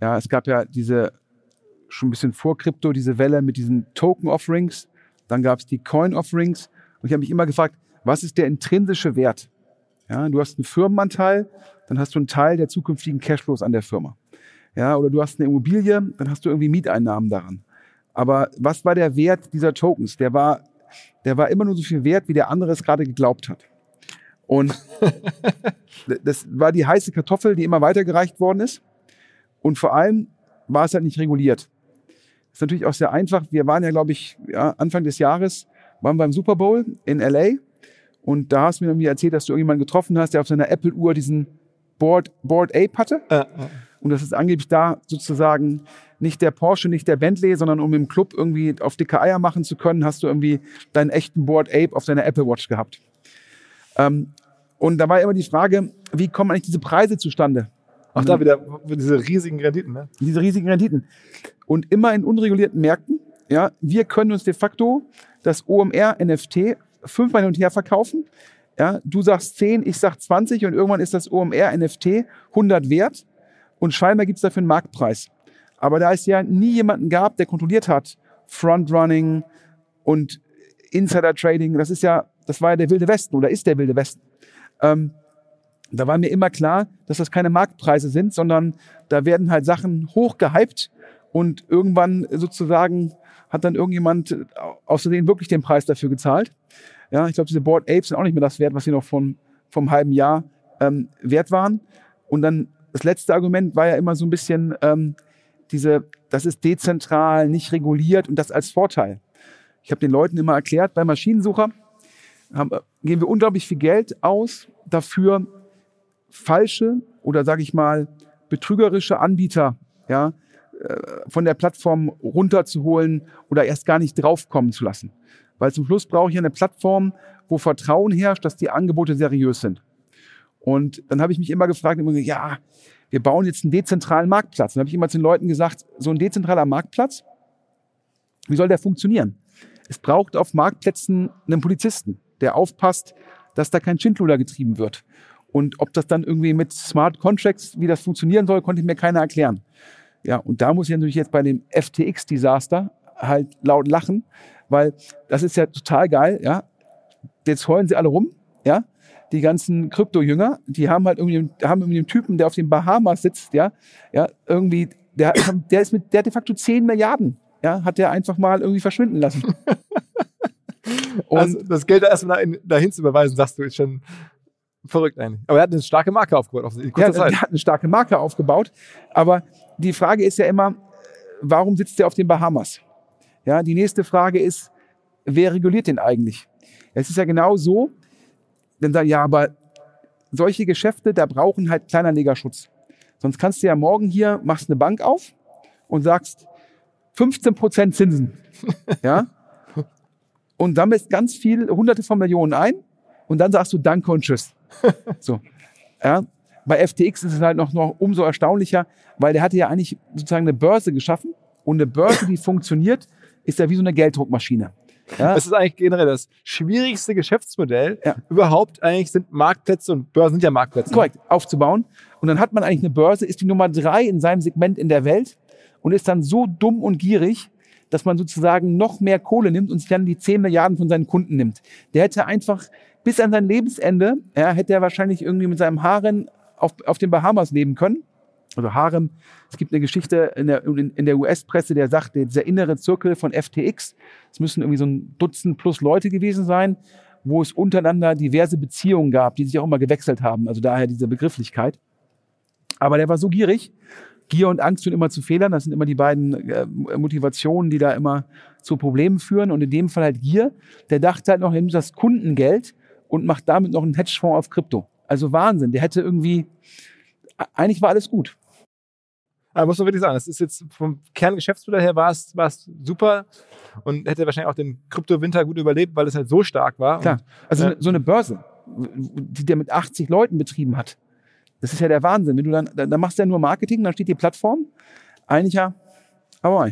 ja, es gab ja diese schon ein bisschen vor Krypto, diese Welle mit diesen Token-Offerings, dann gab es die Coin-Offerings und ich habe mich immer gefragt, was ist der intrinsische Wert? Ja, du hast einen Firmenanteil, dann hast du einen Teil der zukünftigen Cashflows an der Firma. Ja, oder du hast eine Immobilie, dann hast du irgendwie Mieteinnahmen daran. Aber was war der Wert dieser Tokens? Der war, der war immer nur so viel wert, wie der andere es gerade geglaubt hat. Und das war die heiße Kartoffel, die immer weitergereicht worden ist. Und vor allem war es halt nicht reguliert. Das ist natürlich auch sehr einfach. Wir waren ja, glaube ich, ja, Anfang des Jahres, waren beim Super Bowl in LA. Und da hast du mir irgendwie erzählt, dass du irgendjemanden getroffen hast, der auf seiner Apple-Uhr diesen Board, Board Ape hatte. Äh, äh. Und das ist angeblich da sozusagen nicht der Porsche, nicht der Bentley, sondern um im Club irgendwie auf dicke Eier machen zu können, hast du irgendwie deinen echten Board Ape auf deiner Apple Watch gehabt. Ähm, und da war immer die Frage, wie kommen eigentlich diese Preise zustande? Auch da wieder diese riesigen Renditen, ne? Diese riesigen Renditen. Und immer in unregulierten Märkten, ja, wir können uns de facto das OMR-NFT fünfmal hin und her verkaufen. Ja, du sagst 10, ich sag 20 und irgendwann ist das OMR-NFT 100 wert und scheinbar gibt es dafür einen Marktpreis. Aber da es ja nie jemanden gab, der kontrolliert hat, Frontrunning und Insider-Trading, das ist ja, das war ja der wilde Westen oder ist der wilde Westen. Ähm, da war mir immer klar, dass das keine Marktpreise sind, sondern da werden halt Sachen hochgehypt und irgendwann sozusagen hat dann irgendjemand außerdem wirklich den Preis dafür gezahlt. Ja, ich glaube, diese Board Apes sind auch nicht mehr das wert, was sie noch von, vom halben Jahr ähm, wert waren. Und dann das letzte Argument war ja immer so ein bisschen ähm, diese, das ist dezentral, nicht reguliert und das als Vorteil. Ich habe den Leuten immer erklärt, bei Maschinensucher haben, geben wir unglaublich viel Geld aus dafür, falsche oder sage ich mal betrügerische Anbieter ja, äh, von der Plattform runterzuholen oder erst gar nicht draufkommen zu lassen. Weil zum Schluss brauche ich eine Plattform, wo Vertrauen herrscht, dass die Angebote seriös sind. Und dann habe ich mich immer gefragt, immer, ja, wir bauen jetzt einen dezentralen Marktplatz. Dann habe ich immer zu den Leuten gesagt, so ein dezentraler Marktplatz, wie soll der funktionieren? Es braucht auf Marktplätzen einen Polizisten, der aufpasst, dass da kein Schindluder getrieben wird. Und ob das dann irgendwie mit Smart Contracts, wie das funktionieren soll, konnte mir keiner erklären. Ja, und da muss ich natürlich jetzt bei dem FTX-Desaster halt laut lachen, weil das ist ja total geil, ja. Jetzt heulen sie alle rum, ja. Die ganzen Krypto-Jünger, die haben halt irgendwie, haben irgendwie einen Typen, der auf den Bahamas sitzt, ja, ja, irgendwie, der, der ist mit, der hat de facto 10 Milliarden ja, hat der einfach mal irgendwie verschwinden lassen. Und also das Geld erstmal dahin zu überweisen, sagst du, ist schon verrückt eigentlich. Aber er hat eine starke Marke aufgebaut. In ja, Zeit. er hat eine starke Marke aufgebaut. Aber die Frage ist ja immer, warum sitzt er auf den Bahamas? Ja, die nächste Frage ist, wer reguliert den eigentlich? Es ist ja genau so, dann sagen, ja, aber solche Geschäfte, da brauchen halt Kleinanlegerschutz. Sonst kannst du ja morgen hier, machst eine Bank auf und sagst 15 Prozent Zinsen. ja? Und sammelst ganz viel, hunderte von Millionen ein und dann sagst du Danke und Tschüss. so. Ja? Bei FTX ist es halt noch, noch umso erstaunlicher, weil der hatte ja eigentlich sozusagen eine Börse geschaffen und eine Börse, die funktioniert, ist ja wie so eine Gelddruckmaschine. Ja? Das ist eigentlich generell das schwierigste Geschäftsmodell. Ja. Überhaupt eigentlich sind Marktplätze und Börsen sind ja Marktplätze. Korrekt, aufzubauen. Und dann hat man eigentlich eine Börse, ist die Nummer drei in seinem Segment in der Welt und ist dann so dumm und gierig, dass man sozusagen noch mehr Kohle nimmt und sich dann die 10 Milliarden von seinen Kunden nimmt. Der hätte einfach bis an sein Lebensende, ja, hätte er wahrscheinlich irgendwie mit seinem Haaren auf, auf den Bahamas leben können. Also Harem, es gibt eine Geschichte in der, in, der US-Presse, der sagt, dieser innere Zirkel von FTX, es müssen irgendwie so ein Dutzend plus Leute gewesen sein, wo es untereinander diverse Beziehungen gab, die sich auch immer gewechselt haben. Also daher diese Begrifflichkeit. Aber der war so gierig. Gier und Angst führen immer zu Fehlern. Das sind immer die beiden äh, Motivationen, die da immer zu Problemen führen. Und in dem Fall halt Gier. Der dachte halt noch, er nimmt das Kundengeld und macht damit noch einen Hedgefonds auf Krypto. Also Wahnsinn. Der hätte irgendwie, eigentlich war alles gut. Aber muss man wirklich sagen, das ist jetzt vom Kerngeschäftsmodell her war es, war es super und hätte wahrscheinlich auch den Krypto-Winter gut überlebt, weil es halt so stark war. Klar. Also äh, so eine Börse, die der mit 80 Leuten betrieben hat. Das ist ja der Wahnsinn. Wenn du dann, dann machst du ja nur Marketing, dann steht die Plattform. Eigentlich ja, aber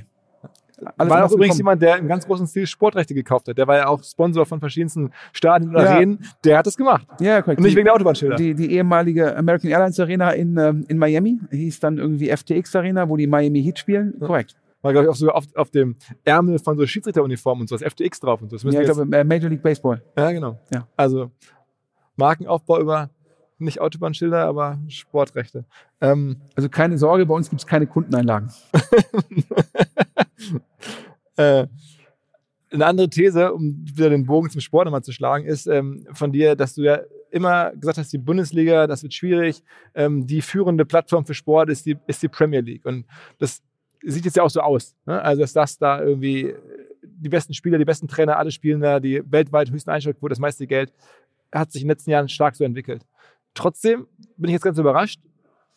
alles war auch übrigens jemand, der im ganz großen Stil Sportrechte gekauft hat. Der war ja auch Sponsor von verschiedensten Stadien und ja. Arenen. Der hat das gemacht. Ja, korrekt. Und nicht wegen der Autobahnschilder. Die, die ehemalige American Airlines Arena in, ähm, in Miami hieß dann irgendwie FTX Arena, wo die Miami Heat spielen. Ja. Korrekt. War, glaube ich, auch so auf, auf dem Ärmel von so Schiedsrichteruniformen und so, das FTX drauf und so. ja, ich glaube, äh, Major League Baseball. Ja, genau. Ja. Also Markenaufbau über nicht Autobahnschilder, aber Sportrechte. Ähm, also keine Sorge, bei uns gibt es keine Kundeneinlagen. äh, eine andere These, um wieder den Bogen zum Sport nochmal zu schlagen, ist ähm, von dir, dass du ja immer gesagt hast, die Bundesliga, das wird schwierig. Ähm, die führende Plattform für Sport ist die, ist die Premier League. Und das sieht jetzt ja auch so aus. Ne? Also, dass das da irgendwie die besten Spieler, die besten Trainer, alle spielen da, die weltweit höchsten Einschaltquote, das meiste Geld, hat sich in den letzten Jahren stark so entwickelt. Trotzdem bin ich jetzt ganz überrascht,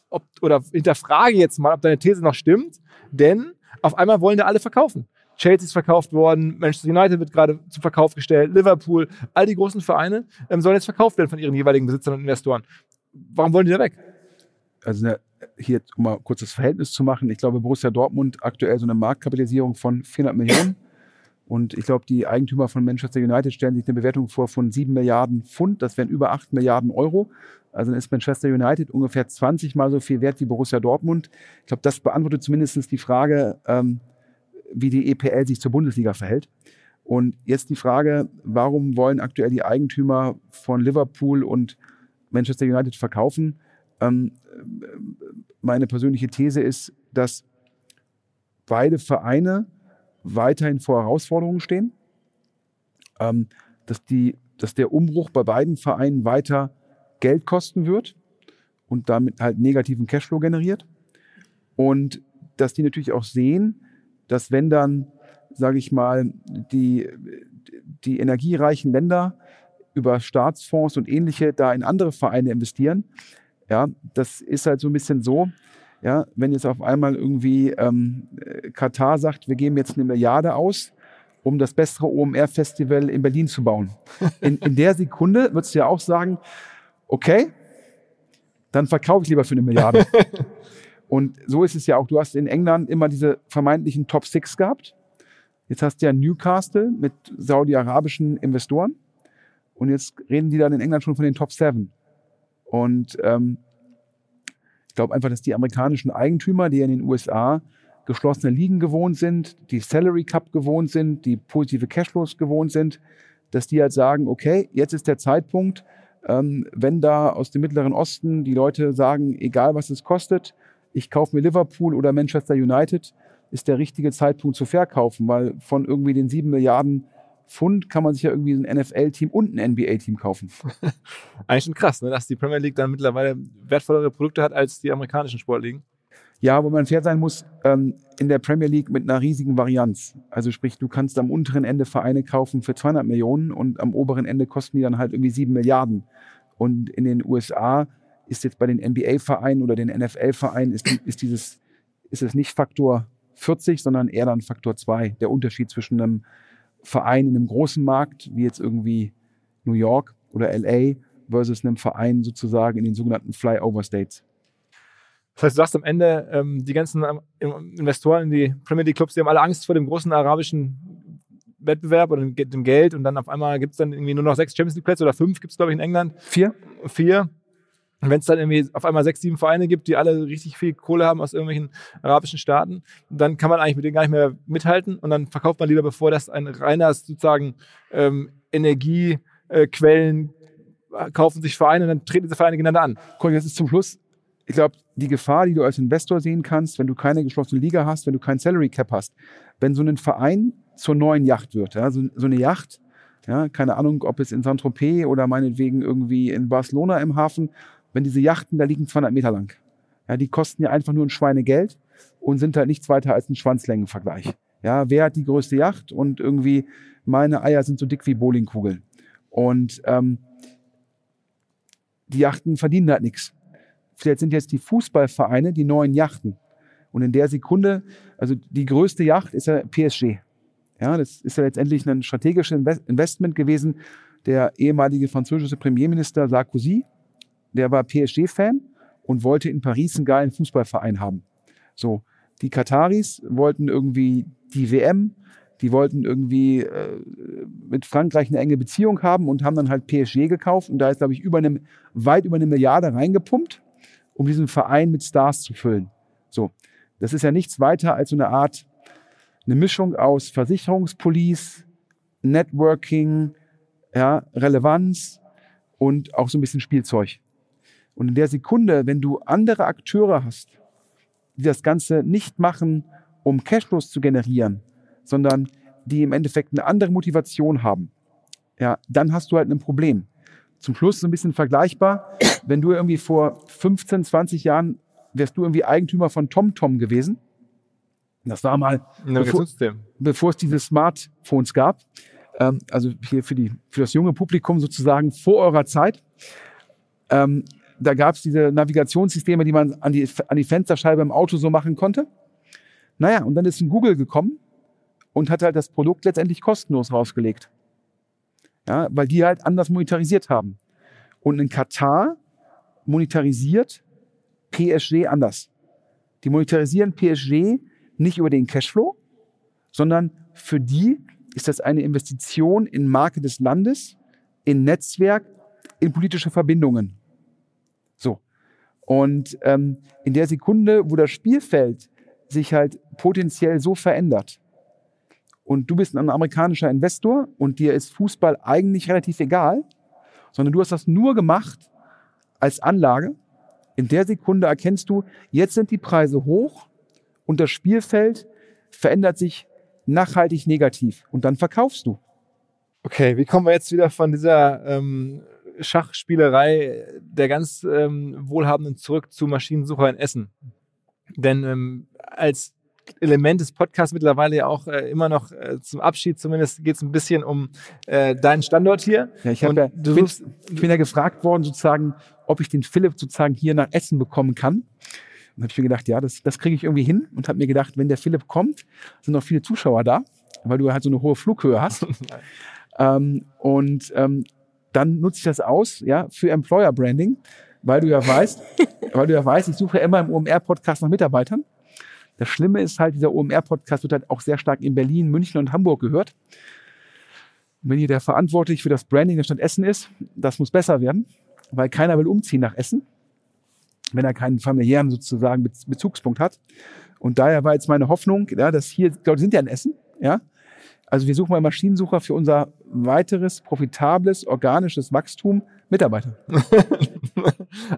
ob, oder hinterfrage jetzt mal, ob deine These noch stimmt, denn auf einmal wollen da alle verkaufen. Chelsea ist verkauft worden, Manchester United wird gerade zum Verkauf gestellt, Liverpool, all die großen Vereine ähm, sollen jetzt verkauft werden von ihren jeweiligen Besitzern und Investoren. Warum wollen die da weg? Also hier, um mal kurz das Verhältnis zu machen, ich glaube, Borussia Dortmund aktuell so eine Marktkapitalisierung von 400 Millionen. Und ich glaube, die Eigentümer von Manchester United stellen sich eine Bewertung vor von 7 Milliarden Pfund. Das wären über 8 Milliarden Euro. Also dann ist Manchester United ungefähr 20 mal so viel wert wie Borussia Dortmund. Ich glaube, das beantwortet zumindest die Frage, ähm, wie die EPL sich zur Bundesliga verhält. Und jetzt die Frage, warum wollen aktuell die Eigentümer von Liverpool und Manchester United verkaufen? Ähm, meine persönliche These ist, dass beide Vereine weiterhin vor Herausforderungen stehen, ähm, dass, die, dass der Umbruch bei beiden Vereinen weiter Geld kosten wird und damit halt negativen Cashflow generiert. Und dass die natürlich auch sehen, dass wenn dann, sage ich mal, die, die energiereichen Länder über Staatsfonds und ähnliche da in andere Vereine investieren, ja, das ist halt so ein bisschen so, ja, wenn jetzt auf einmal irgendwie ähm, Katar sagt, wir geben jetzt eine Milliarde aus, um das bessere OMR-Festival in Berlin zu bauen. In, in der Sekunde würdest du ja auch sagen, okay, dann verkaufe ich lieber für eine Milliarde. Und so ist es ja auch. Du hast in England immer diese vermeintlichen Top Six gehabt. Jetzt hast du ja Newcastle mit saudi-arabischen Investoren. Und jetzt reden die dann in England schon von den Top Seven. Und ähm, ich glaube einfach, dass die amerikanischen Eigentümer, die in den USA geschlossene Ligen gewohnt sind, die Salary Cup gewohnt sind, die positive Cashflows gewohnt sind, dass die halt sagen, okay, jetzt ist der Zeitpunkt, ähm, wenn da aus dem Mittleren Osten die Leute sagen, egal was es kostet, ich kaufe mir Liverpool oder Manchester United, ist der richtige Zeitpunkt zu verkaufen, weil von irgendwie den sieben Milliarden Pfund kann man sich ja irgendwie ein NFL-Team und ein NBA-Team kaufen. Eigentlich schon krass, ne? dass die Premier League dann mittlerweile wertvollere Produkte hat als die amerikanischen Sportligen. Ja, wo man fair sein muss, ähm, in der Premier League mit einer riesigen Varianz. Also sprich, du kannst am unteren Ende Vereine kaufen für 200 Millionen und am oberen Ende kosten die dann halt irgendwie 7 Milliarden. Und in den USA ist jetzt bei den NBA-Vereinen oder den NFL-Vereinen ist, ist dieses, ist es nicht Faktor 40, sondern eher dann Faktor 2. Der Unterschied zwischen einem Verein in einem großen Markt, wie jetzt irgendwie New York oder LA, versus einem Verein sozusagen in den sogenannten Flyover States. Das heißt, du sagst am Ende, ähm, die ganzen ähm, Investoren in die Premier League Clubs, die haben alle Angst vor dem großen arabischen Wettbewerb oder dem Geld und dann auf einmal gibt es dann irgendwie nur noch sechs Champions League Plätze oder fünf gibt es, glaube ich, in England. Vier? Vier. Und wenn es dann irgendwie auf einmal sechs, sieben Vereine gibt, die alle richtig viel Kohle haben aus irgendwelchen arabischen Staaten, dann kann man eigentlich mit denen gar nicht mehr mithalten und dann verkauft man lieber, bevor das ein reiner sozusagen ähm, Energiequellen äh, kaufen sich Vereine und dann treten diese Vereine gegeneinander an. Cool, das ist zum Schluss, ich glaube, die Gefahr, die du als Investor sehen kannst, wenn du keine geschlossene Liga hast, wenn du kein Salary Cap hast, wenn so ein Verein zur neuen Yacht wird, ja, so, so eine Yacht, ja, keine Ahnung, ob es in Saint-Tropez oder meinetwegen irgendwie in Barcelona im Hafen, wenn diese Yachten da liegen 200 Meter lang. Ja, die kosten ja einfach nur ein Schweinegeld und sind halt nichts weiter als ein Schwanzlängenvergleich. Ja, wer hat die größte Yacht und irgendwie meine Eier sind so dick wie Bowlingkugeln. Und ähm, die Yachten verdienen halt nichts. Vielleicht sind jetzt die Fußballvereine die neuen Yachten. Und in der Sekunde, also die größte Yacht ist ja PSG. Ja, das ist ja letztendlich ein strategisches Investment gewesen. Der ehemalige französische Premierminister Sarkozy der war PSG-Fan und wollte in Paris einen geilen Fußballverein haben. So, die Kataris wollten irgendwie die WM, die wollten irgendwie äh, mit Frankreich eine enge Beziehung haben und haben dann halt PSG gekauft und da ist, glaube ich, über eine, weit über eine Milliarde reingepumpt, um diesen Verein mit Stars zu füllen. So, das ist ja nichts weiter als so eine Art, eine Mischung aus Versicherungspolice, Networking, ja, Relevanz und auch so ein bisschen Spielzeug. Und in der Sekunde, wenn du andere Akteure hast, die das Ganze nicht machen, um Cashflows zu generieren, sondern die im Endeffekt eine andere Motivation haben, ja, dann hast du halt ein Problem. Zum Schluss so ein bisschen vergleichbar, wenn du irgendwie vor 15, 20 Jahren wärst du irgendwie Eigentümer von TomTom gewesen. Das war mal, bevor, bevor es diese Smartphones gab. Ähm, also hier für, die, für das junge Publikum sozusagen vor eurer Zeit. Ähm, da gab es diese Navigationssysteme, die man an die, an die Fensterscheibe im Auto so machen konnte. Naja, und dann ist ein Google gekommen und hat halt das Produkt letztendlich kostenlos rausgelegt. Ja, weil die halt anders monetarisiert haben. Und in Katar monetarisiert PSG anders. Die monetarisieren PSG nicht über den Cashflow, sondern für die ist das eine Investition in Marke des Landes, in Netzwerk, in politische Verbindungen. Und ähm, in der Sekunde, wo das Spielfeld sich halt potenziell so verändert und du bist ein amerikanischer Investor und dir ist Fußball eigentlich relativ egal, sondern du hast das nur gemacht als Anlage, in der Sekunde erkennst du, jetzt sind die Preise hoch und das Spielfeld verändert sich nachhaltig negativ und dann verkaufst du. Okay, wie kommen wir jetzt wieder von dieser ähm, Schachspielerei der ganz ähm, Wohlhabenden zurück zu Maschinensucher in Essen. Denn ähm, als Element des Podcasts mittlerweile ja auch äh, immer noch äh, zum Abschied zumindest geht es ein bisschen um äh, deinen Standort hier. Ja, ich, ja, du bin, ich bin ja gefragt worden sozusagen, ob ich den Philipp sozusagen hier nach Essen bekommen kann. Und habe ich mir gedacht, ja, das, das kriege ich irgendwie hin und habe mir gedacht, wenn der Philipp kommt, sind noch viele Zuschauer da, weil du halt so eine hohe Flughöhe hast. ähm, und ähm, dann nutze ich das aus, ja, für Employer Branding, weil du ja weißt, weil du ja weißt, ich suche immer im OMR-Podcast nach Mitarbeitern. Das Schlimme ist halt, dieser OMR-Podcast wird halt auch sehr stark in Berlin, München und Hamburg gehört. Und wenn hier der verantwortlich für das Branding der Stadt Essen ist, das muss besser werden, weil keiner will umziehen nach Essen, wenn er keinen familiären sozusagen Bezugspunkt hat. Und daher war jetzt meine Hoffnung, ja, dass hier, ich glaube, sind ja in Essen, ja, also wir suchen mal Maschinensucher für unser weiteres profitables organisches Wachstum Mitarbeiter.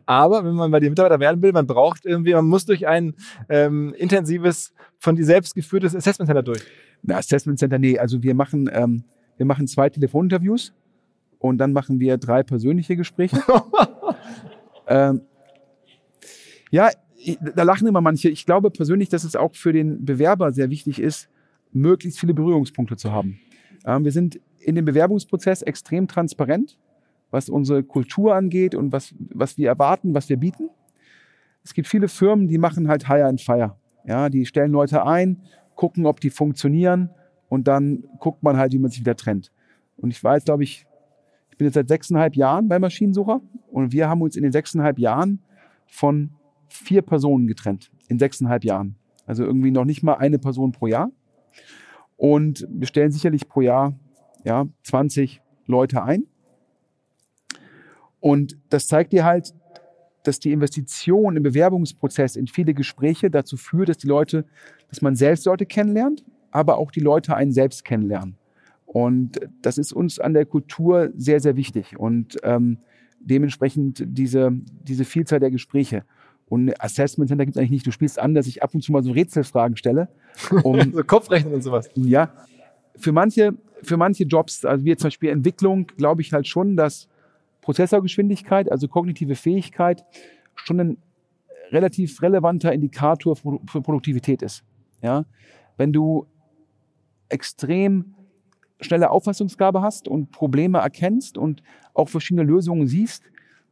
Aber wenn man bei den Mitarbeiter werden will, man braucht irgendwie, man muss durch ein ähm, intensives, von dir selbst geführtes Assessment Center durch. Na, Assessment Center, nee. Also wir machen, ähm, wir machen zwei Telefoninterviews und dann machen wir drei persönliche Gespräche. ähm, ja, da lachen immer manche. Ich glaube persönlich, dass es auch für den Bewerber sehr wichtig ist, möglichst viele Berührungspunkte zu haben. Ähm, wir sind in dem Bewerbungsprozess extrem transparent, was unsere Kultur angeht und was, was wir erwarten, was wir bieten. Es gibt viele Firmen, die machen halt Hire and Fire. Ja, die stellen Leute ein, gucken, ob die funktionieren und dann guckt man halt, wie man sich wieder trennt. Und ich weiß, glaube ich, ich bin jetzt seit sechseinhalb Jahren bei Maschinensucher und wir haben uns in den sechseinhalb Jahren von vier Personen getrennt. In sechseinhalb Jahren. Also irgendwie noch nicht mal eine Person pro Jahr. Und wir stellen sicherlich pro Jahr ja, 20 Leute ein. Und das zeigt dir halt, dass die Investition im Bewerbungsprozess in viele Gespräche dazu führt, dass die Leute, dass man selbst Leute kennenlernt, aber auch die Leute einen selbst kennenlernen. Und das ist uns an der Kultur sehr, sehr wichtig. Und ähm, dementsprechend diese, diese Vielzahl der Gespräche. Und Assessment Center gibt es eigentlich nicht. Du spielst an, dass ich ab und zu mal so Rätselfragen stelle. Um, so Kopfrechnen und sowas. Ja. Für manche, für manche Jobs, also wie zum Beispiel Entwicklung, glaube ich halt schon, dass Prozessorgeschwindigkeit, also kognitive Fähigkeit, schon ein relativ relevanter Indikator für Produktivität ist. Ja? Wenn du extrem schnelle Auffassungsgabe hast und Probleme erkennst und auch verschiedene Lösungen siehst,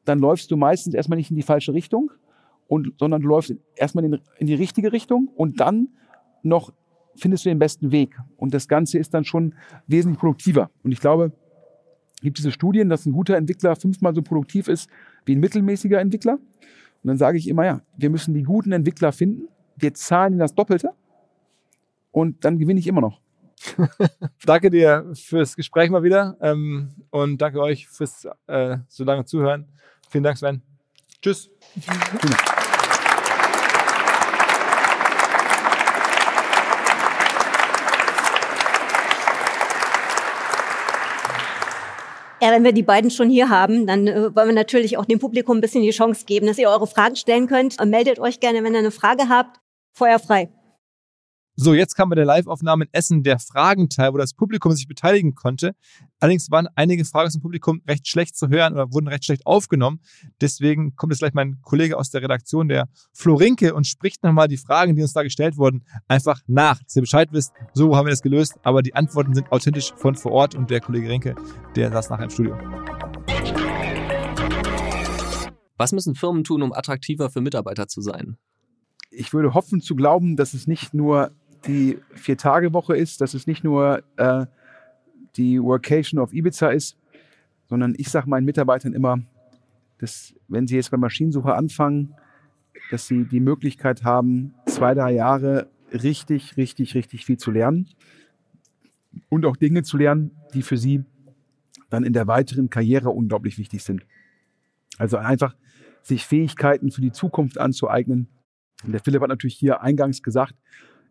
dann läufst du meistens erstmal nicht in die falsche Richtung, und, sondern du läufst erstmal in, in die richtige Richtung und dann noch findest du den besten Weg. Und das Ganze ist dann schon wesentlich produktiver. Und ich glaube, gibt diese Studien, dass ein guter Entwickler fünfmal so produktiv ist wie ein mittelmäßiger Entwickler. Und dann sage ich immer, ja, wir müssen die guten Entwickler finden. Wir zahlen ihnen das Doppelte. Und dann gewinne ich immer noch. danke dir fürs Gespräch mal wieder. Ähm, und danke euch fürs äh, so lange Zuhören. Vielen Dank, Sven. Tschüss. Ja, wenn wir die beiden schon hier haben, dann äh, wollen wir natürlich auch dem Publikum ein bisschen die Chance geben, dass ihr eure Fragen stellen könnt. meldet euch gerne, wenn ihr eine Frage habt. Feuer frei. So, jetzt kam bei der Live-Aufnahme in Essen der Fragenteil, wo das Publikum sich beteiligen konnte. Allerdings waren einige Fragen aus dem Publikum recht schlecht zu hören oder wurden recht schlecht aufgenommen. Deswegen kommt jetzt gleich mein Kollege aus der Redaktion, der Florinke, und spricht nochmal die Fragen, die uns da gestellt wurden, einfach nach, dass ihr Bescheid wisst. So haben wir das gelöst, aber die Antworten sind authentisch von vor Ort und der Kollege Rinke, der saß nachher im Studio. Was müssen Firmen tun, um attraktiver für Mitarbeiter zu sein? Ich würde hoffen zu glauben, dass es nicht nur die Vier-Tage-Woche ist, dass es nicht nur äh, die Workation of Ibiza ist, sondern ich sage meinen Mitarbeitern immer, dass wenn sie jetzt bei Maschinensuche anfangen, dass sie die Möglichkeit haben, zwei, drei Jahre richtig, richtig, richtig viel zu lernen und auch Dinge zu lernen, die für sie dann in der weiteren Karriere unglaublich wichtig sind. Also einfach sich Fähigkeiten für die Zukunft anzueignen. Und der Philipp hat natürlich hier eingangs gesagt,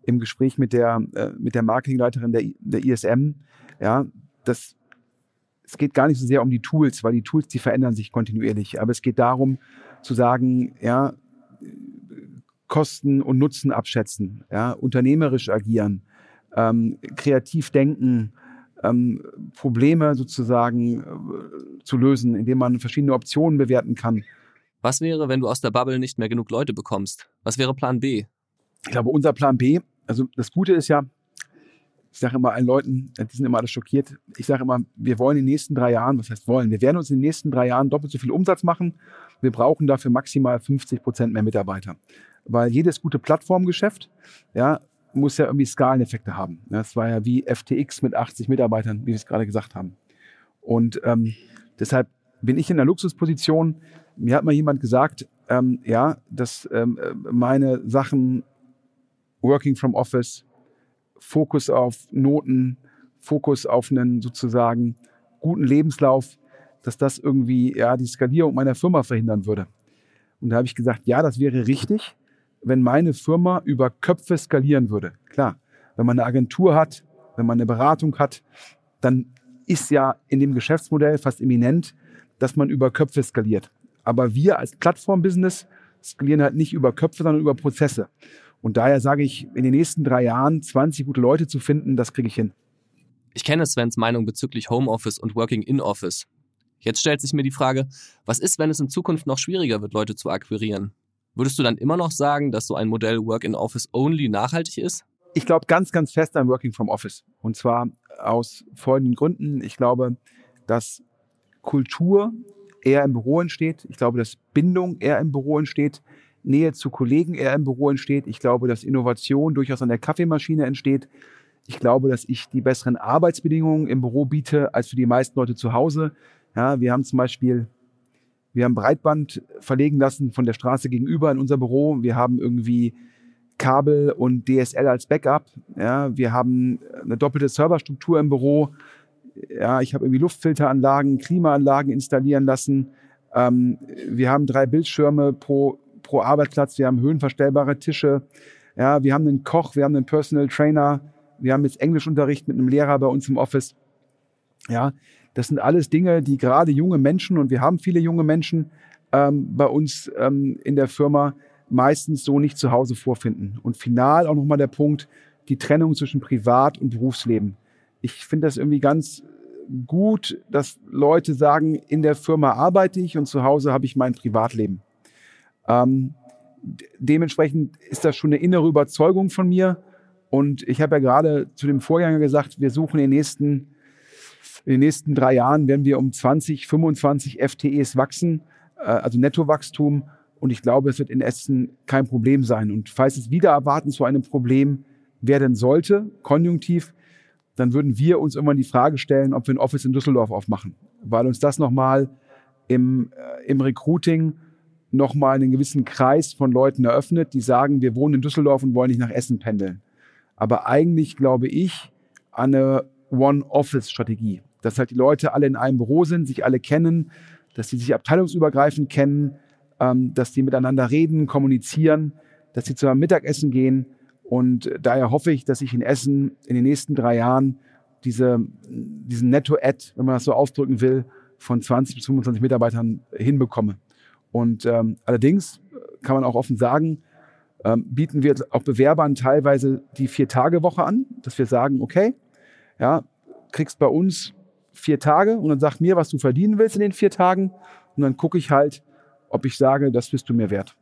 im Gespräch mit der, äh, mit der Marketingleiterin der, der ISM, ja, das, es geht gar nicht so sehr um die Tools, weil die Tools, die verändern sich kontinuierlich. Aber es geht darum, zu sagen, ja, Kosten und Nutzen abschätzen, ja, unternehmerisch agieren, ähm, kreativ denken, ähm, Probleme sozusagen äh, zu lösen, indem man verschiedene Optionen bewerten kann. Was wäre, wenn du aus der Bubble nicht mehr genug Leute bekommst? Was wäre Plan B? Ich glaube, unser Plan B also das Gute ist ja, ich sage immer allen Leuten, die sind immer alle schockiert, ich sage immer, wir wollen in den nächsten drei Jahren, was heißt wollen, wir werden uns in den nächsten drei Jahren doppelt so viel Umsatz machen. Wir brauchen dafür maximal 50 Prozent mehr Mitarbeiter. Weil jedes gute Plattformgeschäft, ja, muss ja irgendwie Skaleneffekte haben. Das war ja wie FTX mit 80 Mitarbeitern, wie wir es gerade gesagt haben. Und ähm, deshalb bin ich in der Luxusposition. Mir hat mal jemand gesagt, ähm, ja, dass ähm, meine Sachen Working from Office, Fokus auf Noten, Fokus auf einen sozusagen guten Lebenslauf, dass das irgendwie ja die Skalierung meiner Firma verhindern würde. Und da habe ich gesagt, ja, das wäre richtig, wenn meine Firma über Köpfe skalieren würde. Klar, wenn man eine Agentur hat, wenn man eine Beratung hat, dann ist ja in dem Geschäftsmodell fast eminent, dass man über Köpfe skaliert. Aber wir als Plattform-Business skalieren halt nicht über Köpfe, sondern über Prozesse. Und daher sage ich, in den nächsten drei Jahren 20 gute Leute zu finden, das kriege ich hin. Ich kenne Svens Meinung bezüglich Homeoffice und Working in Office. Jetzt stellt sich mir die Frage, was ist, wenn es in Zukunft noch schwieriger wird, Leute zu akquirieren? Würdest du dann immer noch sagen, dass so ein Modell Work in Office only nachhaltig ist? Ich glaube ganz, ganz fest an Working from Office. Und zwar aus folgenden Gründen. Ich glaube, dass Kultur eher im Büro entsteht. Ich glaube, dass Bindung eher im Büro entsteht. Nähe zu Kollegen eher im Büro entsteht. Ich glaube, dass Innovation durchaus an der Kaffeemaschine entsteht. Ich glaube, dass ich die besseren Arbeitsbedingungen im Büro biete als für die meisten Leute zu Hause. Ja, wir haben zum Beispiel, wir haben Breitband verlegen lassen von der Straße gegenüber in unser Büro. Wir haben irgendwie Kabel und DSL als Backup. Ja, wir haben eine doppelte Serverstruktur im Büro. Ja, ich habe irgendwie Luftfilteranlagen, Klimaanlagen installieren lassen. Ähm, wir haben drei Bildschirme pro, pro Arbeitsplatz. Wir haben höhenverstellbare Tische. Ja, wir haben einen Koch, wir haben einen Personal Trainer. Wir haben jetzt Englischunterricht mit einem Lehrer bei uns im Office. Ja, das sind alles Dinge, die gerade junge Menschen, und wir haben viele junge Menschen ähm, bei uns ähm, in der Firma, meistens so nicht zu Hause vorfinden. Und final auch nochmal der Punkt, die Trennung zwischen Privat- und Berufsleben. Ich finde das irgendwie ganz gut, dass Leute sagen, in der Firma arbeite ich und zu Hause habe ich mein Privatleben. Ähm, dementsprechend ist das schon eine innere Überzeugung von mir. Und ich habe ja gerade zu dem Vorgänger gesagt, wir suchen in den nächsten, in den nächsten drei Jahren, werden wir um 20, 25 FTEs wachsen, äh, also Nettowachstum. Und ich glaube, es wird in Essen kein Problem sein. Und falls es wieder erwarten zu einem Problem werden sollte, konjunktiv, dann würden wir uns irgendwann die Frage stellen, ob wir ein Office in Düsseldorf aufmachen, weil uns das nochmal im, äh, im Recruiting nochmal einen gewissen Kreis von Leuten eröffnet, die sagen, wir wohnen in Düsseldorf und wollen nicht nach Essen pendeln. Aber eigentlich glaube ich an eine One-Office-Strategie, dass halt die Leute alle in einem Büro sind, sich alle kennen, dass sie sich abteilungsübergreifend kennen, ähm, dass die miteinander reden, kommunizieren, dass sie zusammen Mittagessen gehen. Und daher hoffe ich, dass ich in Essen in den nächsten drei Jahren diese, diesen Netto-Ad, wenn man das so ausdrücken will, von 20 bis 25 Mitarbeitern hinbekomme. Und ähm, allerdings kann man auch offen sagen, ähm, bieten wir auch Bewerbern teilweise die Vier-Tage-Woche an, dass wir sagen, okay, ja, kriegst bei uns vier Tage und dann sag mir, was du verdienen willst in den vier Tagen und dann gucke ich halt, ob ich sage, das bist du mir wert.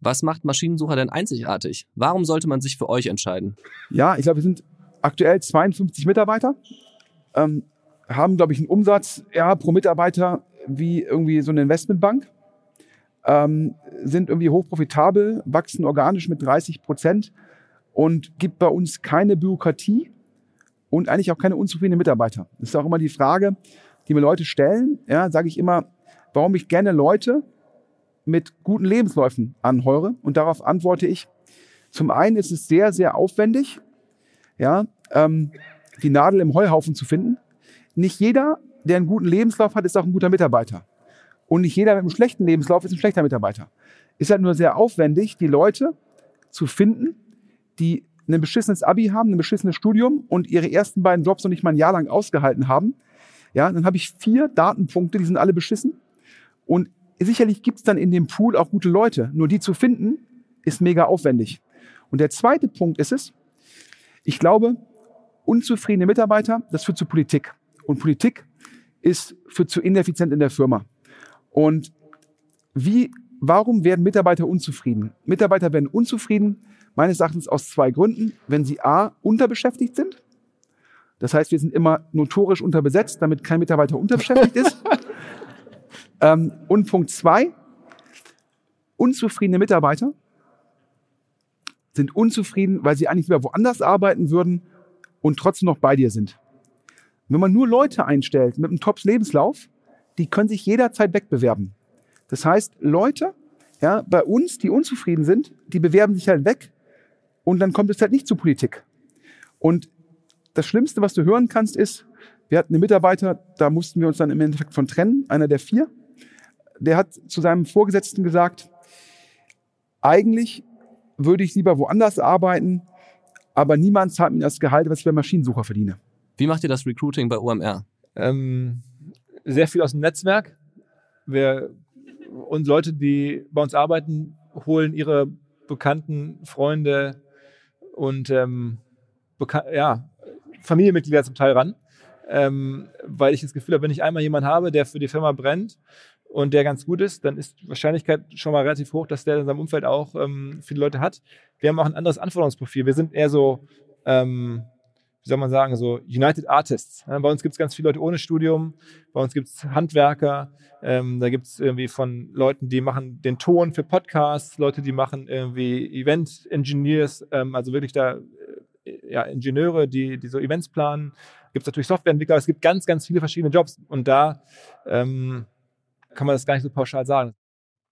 Was macht Maschinensucher denn einzigartig? Warum sollte man sich für euch entscheiden? Ja, ich glaube, wir sind aktuell 52 Mitarbeiter, ähm, haben, glaube ich, einen Umsatz ja, pro Mitarbeiter wie irgendwie so eine Investmentbank, ähm, sind irgendwie hochprofitabel, wachsen organisch mit 30 Prozent und gibt bei uns keine Bürokratie und eigentlich auch keine unzufriedenen Mitarbeiter. Das ist auch immer die Frage, die mir Leute stellen. Ja, sage ich immer, warum ich gerne Leute mit guten Lebensläufen anheure. Und darauf antworte ich, zum einen ist es sehr, sehr aufwendig, ja, ähm, die Nadel im Heuhaufen zu finden. Nicht jeder, der einen guten Lebenslauf hat, ist auch ein guter Mitarbeiter. Und nicht jeder mit einem schlechten Lebenslauf ist ein schlechter Mitarbeiter. Ist halt nur sehr aufwendig, die Leute zu finden, die ein beschissenes Abi haben, ein beschissenes Studium und ihre ersten beiden Jobs noch nicht mal ein Jahr lang ausgehalten haben. Ja, dann habe ich vier Datenpunkte, die sind alle beschissen. Und sicherlich gibt's dann in dem Pool auch gute Leute. Nur die zu finden, ist mega aufwendig. Und der zweite Punkt ist es, ich glaube, unzufriedene Mitarbeiter, das führt zu Politik. Und Politik ist führt zu ineffizient in der Firma. Und wie, warum werden Mitarbeiter unzufrieden? Mitarbeiter werden unzufrieden, meines Erachtens aus zwei Gründen. Wenn sie A, unterbeschäftigt sind. Das heißt, wir sind immer notorisch unterbesetzt, damit kein Mitarbeiter unterbeschäftigt ist. Ähm, und Punkt zwei, unzufriedene Mitarbeiter sind unzufrieden, weil sie eigentlich lieber woanders arbeiten würden und trotzdem noch bei dir sind. Wenn man nur Leute einstellt mit einem Tops-Lebenslauf, die können sich jederzeit wegbewerben. Das heißt, Leute, ja, bei uns, die unzufrieden sind, die bewerben sich halt weg und dann kommt es halt nicht zur Politik. Und das Schlimmste, was du hören kannst, ist, wir hatten einen Mitarbeiter, da mussten wir uns dann im Endeffekt von trennen, einer der vier der hat zu seinem Vorgesetzten gesagt, eigentlich würde ich lieber woanders arbeiten, aber niemand zahlt mir das Gehalt, was ich bei Maschinensucher verdiene. Wie macht ihr das Recruiting bei OMR? Ähm, sehr viel aus dem Netzwerk. Wir und Leute, die bei uns arbeiten, holen ihre Bekannten, Freunde und ähm, ja, Familienmitglieder zum Teil ran, ähm, weil ich das Gefühl habe, wenn ich einmal jemanden habe, der für die Firma brennt und der ganz gut ist, dann ist die Wahrscheinlichkeit schon mal relativ hoch, dass der in seinem Umfeld auch ähm, viele Leute hat. Wir haben auch ein anderes Anforderungsprofil. Wir sind eher so, ähm, soll man sagen, so United Artists. Bei uns gibt es ganz viele Leute ohne Studium, bei uns gibt es Handwerker, ähm, da gibt es irgendwie von Leuten, die machen den Ton für Podcasts, Leute, die machen irgendwie Event Engineers, ähm, also wirklich da äh, ja, Ingenieure, die, die so Events planen. Gibt es natürlich Softwareentwickler, es gibt ganz, ganz viele verschiedene Jobs und da ähm, kann man das gar nicht so pauschal sagen.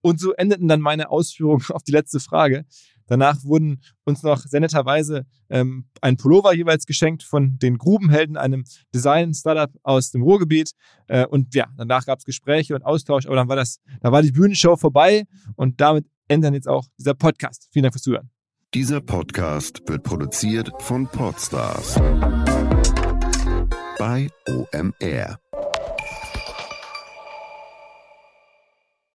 Und so endeten dann meine Ausführungen auf die letzte Frage. Danach wurden uns noch sehr netterweise ähm, ein Pullover jeweils geschenkt von den Grubenhelden, einem Design-Startup aus dem Ruhrgebiet. Äh, und ja, danach gab es Gespräche und Austausch, aber dann war das, da war die Bühnenshow vorbei und damit endet jetzt auch dieser Podcast. Vielen Dank fürs Zuhören. Dieser Podcast wird produziert von Podstars bei OMR.